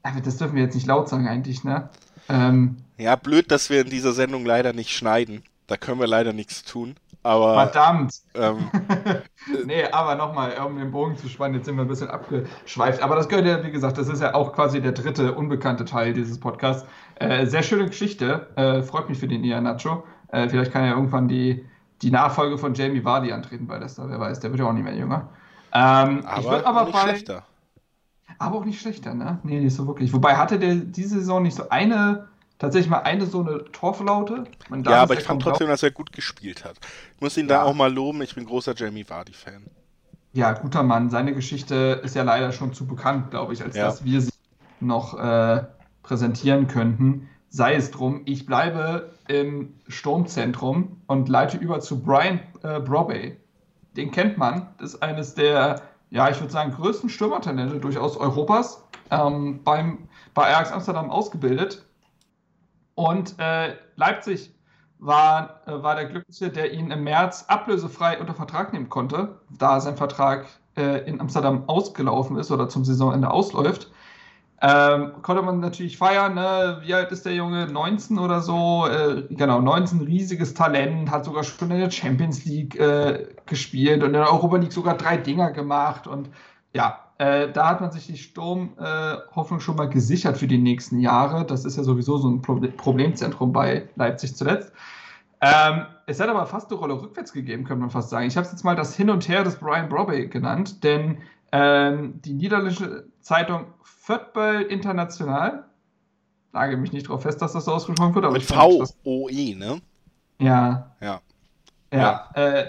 aber das dürfen wir jetzt nicht laut sagen eigentlich, ne? Ähm, ja, blöd, dass wir in dieser Sendung leider nicht schneiden. Da können wir leider nichts tun. Aber. Verdammt! Ähm, nee, aber nochmal, um den Bogen zu spannen, jetzt sind wir ein bisschen abgeschweift. Aber das gehört ja, wie gesagt, das ist ja auch quasi der dritte unbekannte Teil dieses Podcasts. Äh, sehr schöne Geschichte. Äh, freut mich für den Ian Nacho. Äh, vielleicht kann er irgendwann die, die Nachfolge von Jamie Vardy antreten bei Leicester. Wer weiß, der wird ja auch nicht mehr jünger. Ähm, aber ich würde aber nicht bei. schlechter. Aber auch nicht schlechter, ne? Nee, nicht so wirklich. Wobei hatte der diese Saison nicht so eine, tatsächlich mal eine so eine Torflaute? Ja, aber ich fand trotzdem, dass er gut gespielt hat. Ich muss ihn Ja. da auch mal loben. Ich bin großer Jamie Vardy-Fan. Ja, guter Mann. Seine Geschichte ist ja leider schon zu bekannt, glaube ich, als Ja. dass wir sie noch äh, präsentieren könnten. Sei es drum, ich bleibe im Sturmzentrum und leite über zu Brian äh, Brobey. Den kennt man. Das ist eines der, ja, ich würde sagen, größten Stürmertalente durchaus Europas. Ähm, beim, bei Ajax Amsterdam ausgebildet. Und äh, Leipzig war, äh, war der Glückliche, der ihn im März ablösefrei unter Vertrag nehmen konnte, da sein Vertrag äh, in Amsterdam ausgelaufen ist oder zum Saisonende ausläuft. Ähm, konnte man natürlich feiern, ne? wie alt ist der Junge? 19 oder so? Äh, genau, 19, riesiges Talent, hat sogar schon in der Champions League äh, gespielt und in der Europa League sogar drei Dinger gemacht und ja, äh, da hat man sich die Sturm-Hoffnung schon mal gesichert für die nächsten Jahre. Das ist ja sowieso so ein Proble Problemzentrum bei Leipzig zuletzt. Ähm, es hat aber fast eine Rolle rückwärts gegeben, könnte man fast sagen. Ich habe es jetzt mal das Hin und Her des Brian Brobey genannt, denn ähm, die niederländische Zeitung Football International, lage mich nicht darauf fest, dass das so ausgesprochen wird, aber Mit V-O-E, ne? ja. Ja. Ja. Äh,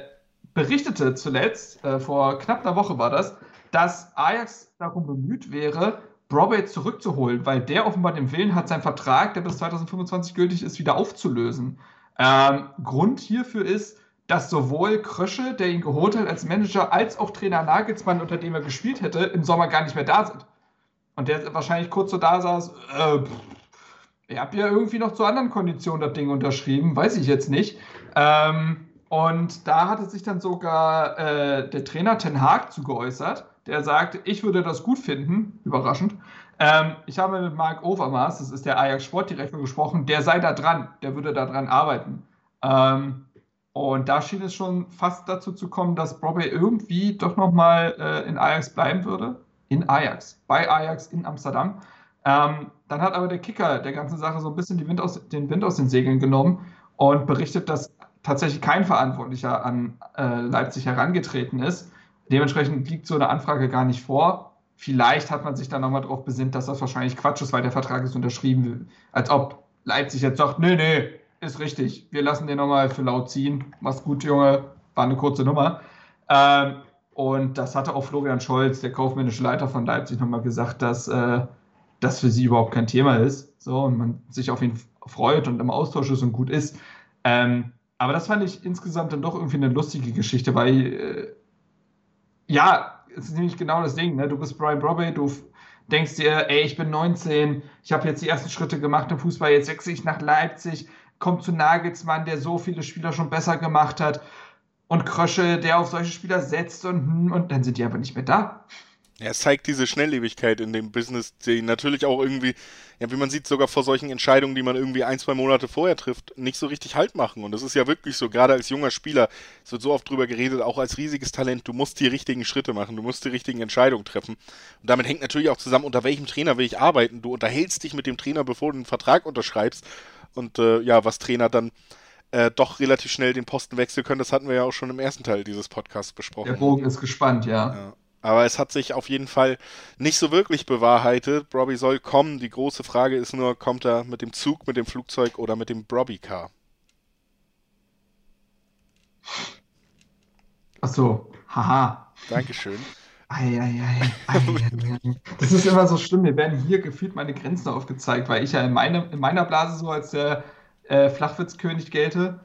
berichtete zuletzt, äh, vor knapp einer Woche war das, dass Ajax darum bemüht wäre, Brobey zurückzuholen, weil der offenbar den Willen hat, seinen Vertrag, der bis 2025 gültig ist, wieder aufzulösen. Ähm, Grund hierfür ist, dass sowohl Krösche, der ihn geholt hat als Manager, als auch Trainer Nagelsmann, unter dem er gespielt hätte, im Sommer gar nicht mehr da sind. Und der wahrscheinlich kurz so da saß, äh, pff, habt ja irgendwie noch zu anderen Konditionen das Ding unterschrieben, weiß ich jetzt nicht. Ähm, und da hatte sich dann sogar äh, der Trainer Ten Haag zu geäußert, der sagte, ich würde das gut finden, überraschend. Ähm, ich habe mit Marc Overmars, das ist der Ajax Sportdirektor, gesprochen, der sei da dran, der würde da dran arbeiten. Ähm, und da schien es schon fast dazu zu kommen, dass Brobey irgendwie doch nochmal äh, in Ajax bleiben würde. In Ajax, bei Ajax in Amsterdam. Ähm, dann hat aber der Kicker der ganzen Sache so ein bisschen Wind aus, den Wind aus den Segeln genommen und berichtet, dass tatsächlich kein Verantwortlicher an äh, Leipzig herangetreten ist. Dementsprechend liegt so eine Anfrage gar nicht vor. Vielleicht hat man sich dann nochmal darauf besinnt, dass das wahrscheinlich Quatsch ist, weil der Vertrag ist unterschrieben, als ob Leipzig jetzt sagt, nee, nee, ist richtig, wir lassen den nochmal für laut ziehen. Mach's gut, Junge, war eine kurze Nummer. Ähm, und das hatte auch Florian Scholz, der kaufmännische Leiter von Leipzig, nochmal gesagt, dass äh, das für sie überhaupt kein Thema ist. So, und man sich auf ihn freut und im Austausch ist und gut ist. Ähm, aber das fand ich insgesamt dann doch irgendwie eine lustige Geschichte, weil äh, ja, es ist nämlich genau das Ding, ne? Du bist Brian Brobey, du denkst dir, ey, ich bin 19, ich habe jetzt die ersten Schritte gemacht im Fußball, jetzt wechsle ich nach Leipzig, kommt zu Nagelsmann, der so viele Spieler schon besser gemacht hat und Krösche, der auf solche Spieler setzt und, hm, und dann sind die einfach nicht mehr da. Ja, es zeigt diese Schnelllebigkeit in dem Business, die natürlich auch irgendwie, ja, wie man sieht, sogar vor solchen Entscheidungen, die man irgendwie ein, zwei Monate vorher trifft, nicht so richtig Halt machen. Und das ist ja wirklich so, gerade als junger Spieler, es wird so oft drüber geredet, auch als riesiges Talent, du musst die richtigen Schritte machen, du musst die richtigen Entscheidungen treffen. Und damit hängt natürlich auch zusammen, unter welchem Trainer will ich arbeiten. Du unterhältst dich mit dem Trainer, bevor du einen Vertrag unterschreibst. Und äh, ja, was Trainer dann äh, doch relativ schnell den Posten wechseln können, das hatten wir ja auch schon im ersten Teil dieses Podcasts besprochen. Der Bogen ist gespannt, ja. Ja. Aber es hat sich auf jeden Fall nicht so wirklich bewahrheitet. Brobby soll kommen. Die große Frage ist nur, kommt er mit dem Zug, mit dem Flugzeug oder mit dem Brobby-Car? Ach so, haha. Dankeschön. Ei, ei, ei, ei, ei, ei. Das ist immer so schlimm. Mir werden hier gefühlt meine Grenzen aufgezeigt, weil ich ja in, meine, in meiner Blase so als der äh, Flachwitzkönig gelte.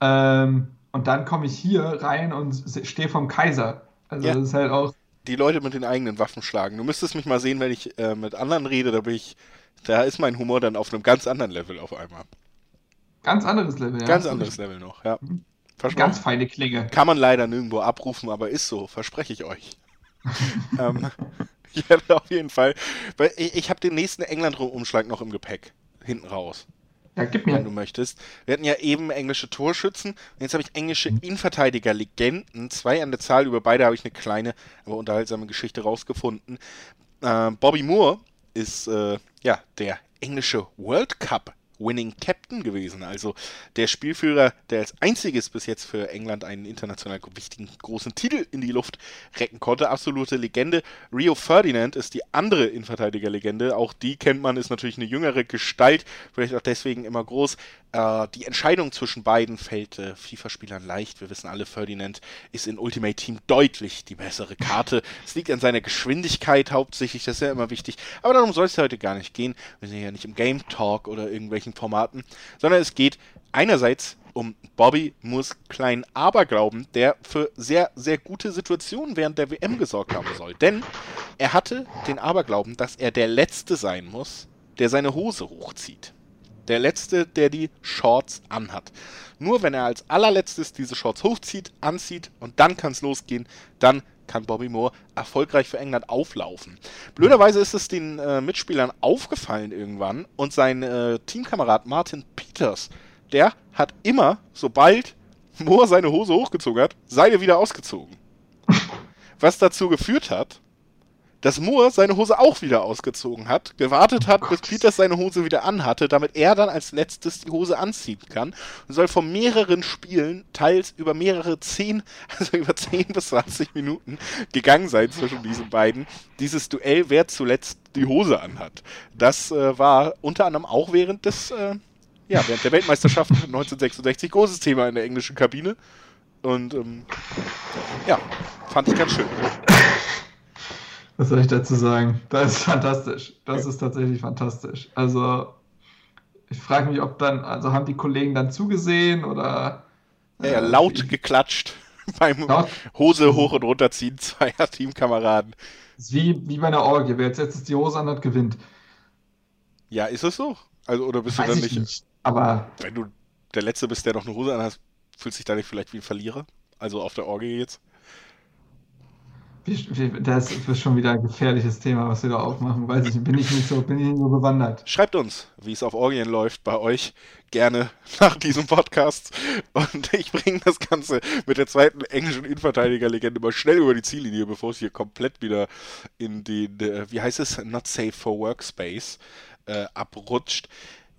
Ähm, und dann komme ich hier rein und stehe vom Kaiser. Also Ja. das ist halt auch. Die Leute mit den eigenen Waffen schlagen. Du müsstest mich mal sehen, wenn ich äh, mit anderen rede, da bin ich, da ist mein Humor dann auf einem ganz anderen Level auf einmal. Ganz anderes Level, ja. Ganz anderes Level noch, ja. Mhm. Ganz feine Klinge. Kann man leider nirgendwo abrufen, aber ist so, verspreche ich euch. ähm, ja, auf jeden Fall. Weil ich, ich habe den nächsten England-Umschlag noch im Gepäck. Hinten raus. Ja, gib mir. Wenn du möchtest. Wir hatten ja eben englische Torschützen und jetzt habe ich englische. Innenverteidiger-Legenden. Zwei an der Zahl. Über beide habe ich eine kleine, aber unterhaltsame Geschichte rausgefunden. Äh, Bobby Moore ist äh, ja der englische World Cup Winning Captain gewesen. Also der Spielführer, der als einziges bis jetzt für England einen international wichtigen großen Titel in die Luft recken konnte. Absolute Legende. Rio Ferdinand ist die andere Innenverteidiger-Legende. Auch die kennt man, ist natürlich eine jüngere Gestalt, vielleicht auch deswegen immer groß. Äh, die Entscheidung zwischen beiden fällt äh, FIFA-Spielern leicht. Wir wissen alle, Ferdinand ist in Ultimate Team deutlich die bessere Karte. Es liegt an seiner Geschwindigkeit hauptsächlich, das ist ja immer wichtig. Aber darum soll es heute gar nicht gehen. Wir sind ja nicht im Game Talk oder irgendwelchen Formaten, sondern es geht einerseits um Bobby muss kleinen Aberglauben, der für sehr, sehr gute Situationen während der WM gesorgt haben soll. Denn er hatte den Aberglauben, dass er der Letzte sein muss, der seine Hose hochzieht. Der Letzte, der die Shorts anhat. Nur wenn er als allerletztes diese Shorts hochzieht, anzieht und dann kann es losgehen, dann kann Bobby Moore erfolgreich für England auflaufen. Blöderweise ist es den äh, Mitspielern aufgefallen irgendwann und sein äh, Teamkamerad Martin Peters, der hat immer, sobald Moore seine Hose hochgezogen hat, seine wieder ausgezogen. Was dazu geführt hat, dass Moore seine Hose auch wieder ausgezogen hat, gewartet hat, oh bis Peters seine Hose wieder anhatte, damit er dann als letztes die Hose anziehen kann und soll von mehreren Spielen, teils über mehrere 10, also über 10 bis 20 Minuten gegangen sein zwischen diesen beiden. Dieses Duell, wer zuletzt die Hose anhat. Das äh, war unter anderem auch während des, äh, ja, während der Weltmeisterschaft 1966 großes Thema in der englischen Kabine. Und ähm, ja, fand ich ganz schön. Was soll ich dazu sagen? Das ist fantastisch. Das ist tatsächlich fantastisch. Also, ich frage mich, ob dann, also haben die Kollegen dann zugesehen oder. Ja, ja laut wie, geklatscht beim laut? Hose hoch und runterziehen zweier Teamkameraden. Ist wie, wie bei einer Orgie. Wer jetzt, jetzt die Hose anhat, gewinnt. Ja, ist es so? Also, oder bist Weiß du dann nicht, nicht? Aber. Wenn du der Letzte bist, der noch eine Hose anhat, fühlst du dich da nicht vielleicht wie ein Verlierer? Also auf der Orgie jetzt? Das ist schon wieder ein gefährliches Thema, was wir da aufmachen. Weiß ich, bin ich nicht so, bin ich nicht so bewandert. Schreibt uns, wie es auf Orgien läuft bei euch, gerne nach diesem Podcast. Und ich bringe das Ganze mit der zweiten englischen Innenverteidigerlegende mal schnell über die Ziellinie, bevor es hier komplett wieder in den, äh, wie heißt es, not safe for workspace äh, abrutscht.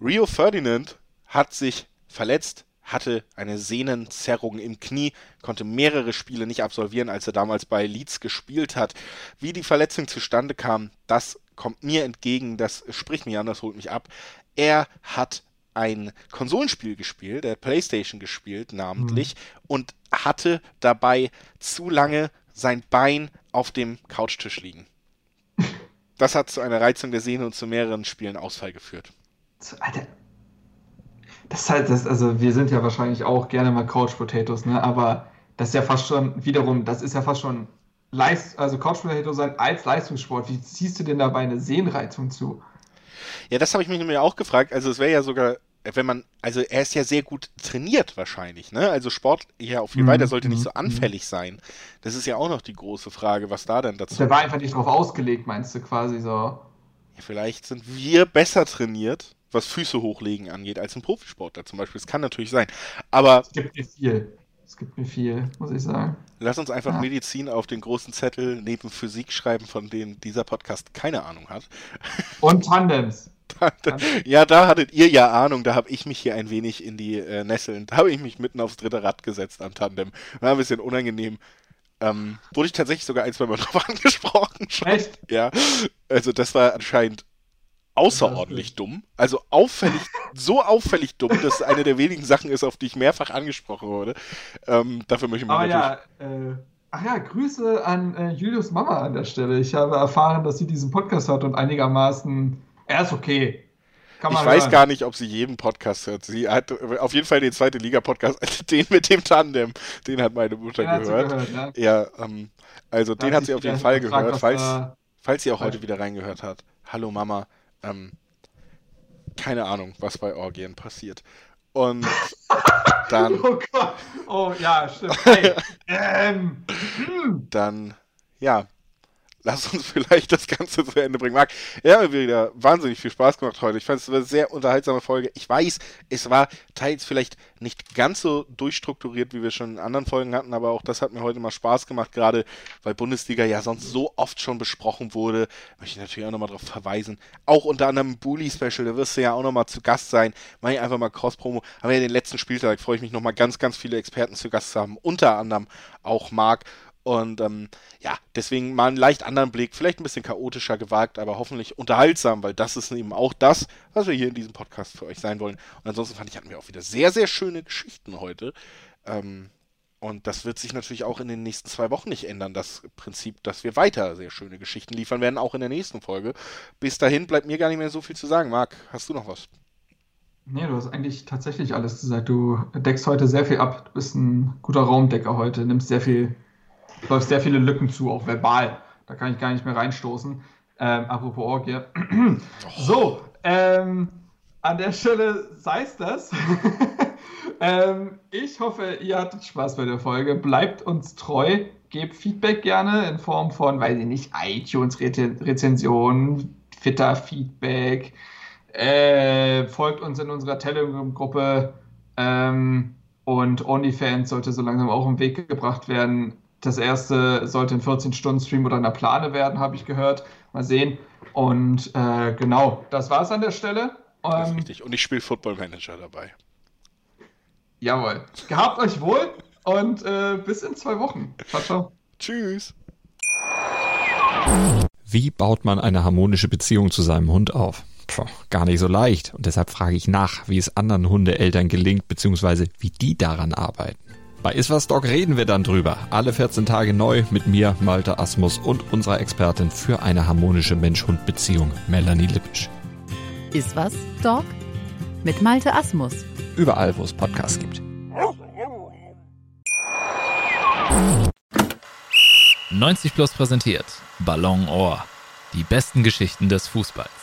Rio Ferdinand hat sich verletzt hatte eine Sehnenzerrung im Knie, konnte mehrere Spiele nicht absolvieren, als er damals bei Leeds gespielt hat. Wie die Verletzung zustande kam, das kommt mir entgegen, das spricht mich an, das holt mich ab. Er hat ein Konsolenspiel gespielt, der PlayStation gespielt, namentlich, mhm. und hatte dabei zu lange sein Bein auf dem Couchtisch liegen. Das hat zu einer Reizung der Sehne und zu mehreren Spielen Ausfall geführt. Alter, das ist halt, das, also wir sind ja wahrscheinlich auch gerne mal Couch Potatoes, ne? Aber das ist ja fast schon, wiederum, das ist ja fast schon Leist, also Couch Potato sein als Leistungssport. Wie ziehst du denn dabei eine Sehnreizung zu? Ja, das habe ich mich nämlich auch gefragt. Also es wäre ja sogar, wenn man, also er ist ja sehr gut trainiert wahrscheinlich, ne? Also Sport ja auf jeden Fall, der mhm, sollte nicht so mhm, anfällig mhm. sein. Das ist ja auch noch die große Frage, was da denn dazu. Der war einfach nicht drauf ausgelegt, meinst du quasi so? Ja, vielleicht sind wir besser trainiert was Füße hochlegen angeht, als ein Profisportler zum Beispiel. Das kann natürlich sein. Aber. Es gibt mir viel. Es gibt mir viel, muss ich sagen. Lass uns einfach ja. Medizin auf den großen Zettel neben Physik schreiben, von denen dieser Podcast keine Ahnung hat. Und Tandems. ja, da hattet ihr ja Ahnung, da habe ich mich hier ein wenig in die äh, Nesseln, da habe ich mich mitten aufs dritte Rad gesetzt am Tandem. War ein bisschen unangenehm. Ähm, wurde ich tatsächlich sogar ein, zwei Mal drauf angesprochen. Schon. Echt? Ja. Also das war anscheinend außerordentlich dumm. Also auffällig, so auffällig dumm, dass es eine der wenigen Sachen ist, auf die ich mehrfach angesprochen wurde. Ähm, dafür möchte ich mich Aber ja, äh, ach ja, Grüße an äh, Julius Mama an der Stelle. Ich habe erfahren, dass sie diesen Podcast hat und einigermaßen, er ist okay. ich weiß gar nicht, ob sie jeden Podcast hört. Sie hat auf jeden Fall den zweite Liga-Podcast, den mit dem Tandem, den hat meine Mutter den gehört. gehört. Ja, ja ähm, also da den hat sie auf jeden Fall gehört, falls, falls sie auch heute wieder reingehört hat. Hallo Mama. Ähm, keine Ahnung, was bei Orgien passiert. Und dann. Oh Gott. Oh ja, stimmt. Hey, ähm, hm. Dann, ja, lass uns vielleicht das Ganze zu Ende bringen. Marc, ja, mir wieder wahnsinnig viel Spaß gemacht heute. Ich fand es eine sehr unterhaltsame Folge. Ich weiß, es war teils vielleicht nicht ganz so durchstrukturiert, wie wir schon in anderen Folgen hatten, aber auch das hat mir heute mal Spaß gemacht, gerade weil Bundesliga ja sonst so oft schon besprochen wurde. Möchte ich natürlich auch nochmal darauf verweisen. Auch unter anderem Bully Special, da wirst du ja auch nochmal zu Gast sein. Mach ich einfach mal Cross-Promo. Aber ja den letzten Spieltag freue ich mich nochmal ganz, ganz viele Experten zu Gast zu haben. Unter anderem auch Marc. Und ähm, ja, deswegen mal einen leicht anderen Blick, vielleicht ein bisschen chaotischer gewagt, aber hoffentlich unterhaltsam, weil das ist eben auch das, was wir hier in diesem Podcast für euch sein wollen. Und ansonsten fand ich, hatten wir auch wieder sehr, sehr schöne Geschichten heute. Ähm, und das wird sich natürlich auch in den nächsten zwei Wochen nicht ändern, das Prinzip, dass wir weiter sehr schöne Geschichten liefern werden, auch in der nächsten Folge. Bis dahin bleibt mir gar nicht mehr so viel zu sagen. Marc, hast du noch was? Nee, du hast eigentlich tatsächlich alles gesagt. Du deckst heute sehr viel ab. Du bist ein guter Raumdecker heute, nimmst sehr viel läufst sehr viele Lücken zu, auch verbal. Da kann ich gar nicht mehr reinstoßen. Ähm, apropos Orgie. so, ähm, an der Stelle sei es das. ähm, ich hoffe, ihr hattet Spaß bei der Folge. Bleibt uns treu. Gebt Feedback gerne in Form von, weiß ich nicht, iTunes-Rezensionen, Twitter-Feedback. Äh, folgt uns in unserer Telegram-Gruppe. Ähm, und OnlyFans sollte so langsam auch im Weg gebracht werden. Das erste sollte ein 14-Stunden-Stream oder eine Plane werden, habe ich gehört. Mal sehen. Und äh, genau, das war es an der Stelle. Das ist ähm, richtig. Und ich spiele Football Manager dabei. Jawohl. Gehabt euch wohl und äh, bis in zwei Wochen. Ciao, ciao. Tschüss. Wie baut man eine harmonische Beziehung zu seinem Hund auf? Puh, gar nicht so leicht. Und deshalb frage ich nach, wie es anderen Hundeeltern gelingt, beziehungsweise wie die daran arbeiten. Bei Iswas Dog reden wir dann drüber. Alle 14 Tage neu mit mir, Malte Asmus und unserer Expertin für eine harmonische Mensch-Hund-Beziehung, Melanie Lippisch. Iswas Dog mit Malte Asmus. Überall, wo es Podcasts gibt. 90 Plus präsentiert Ballon Ohr. Die besten Geschichten des Fußballs.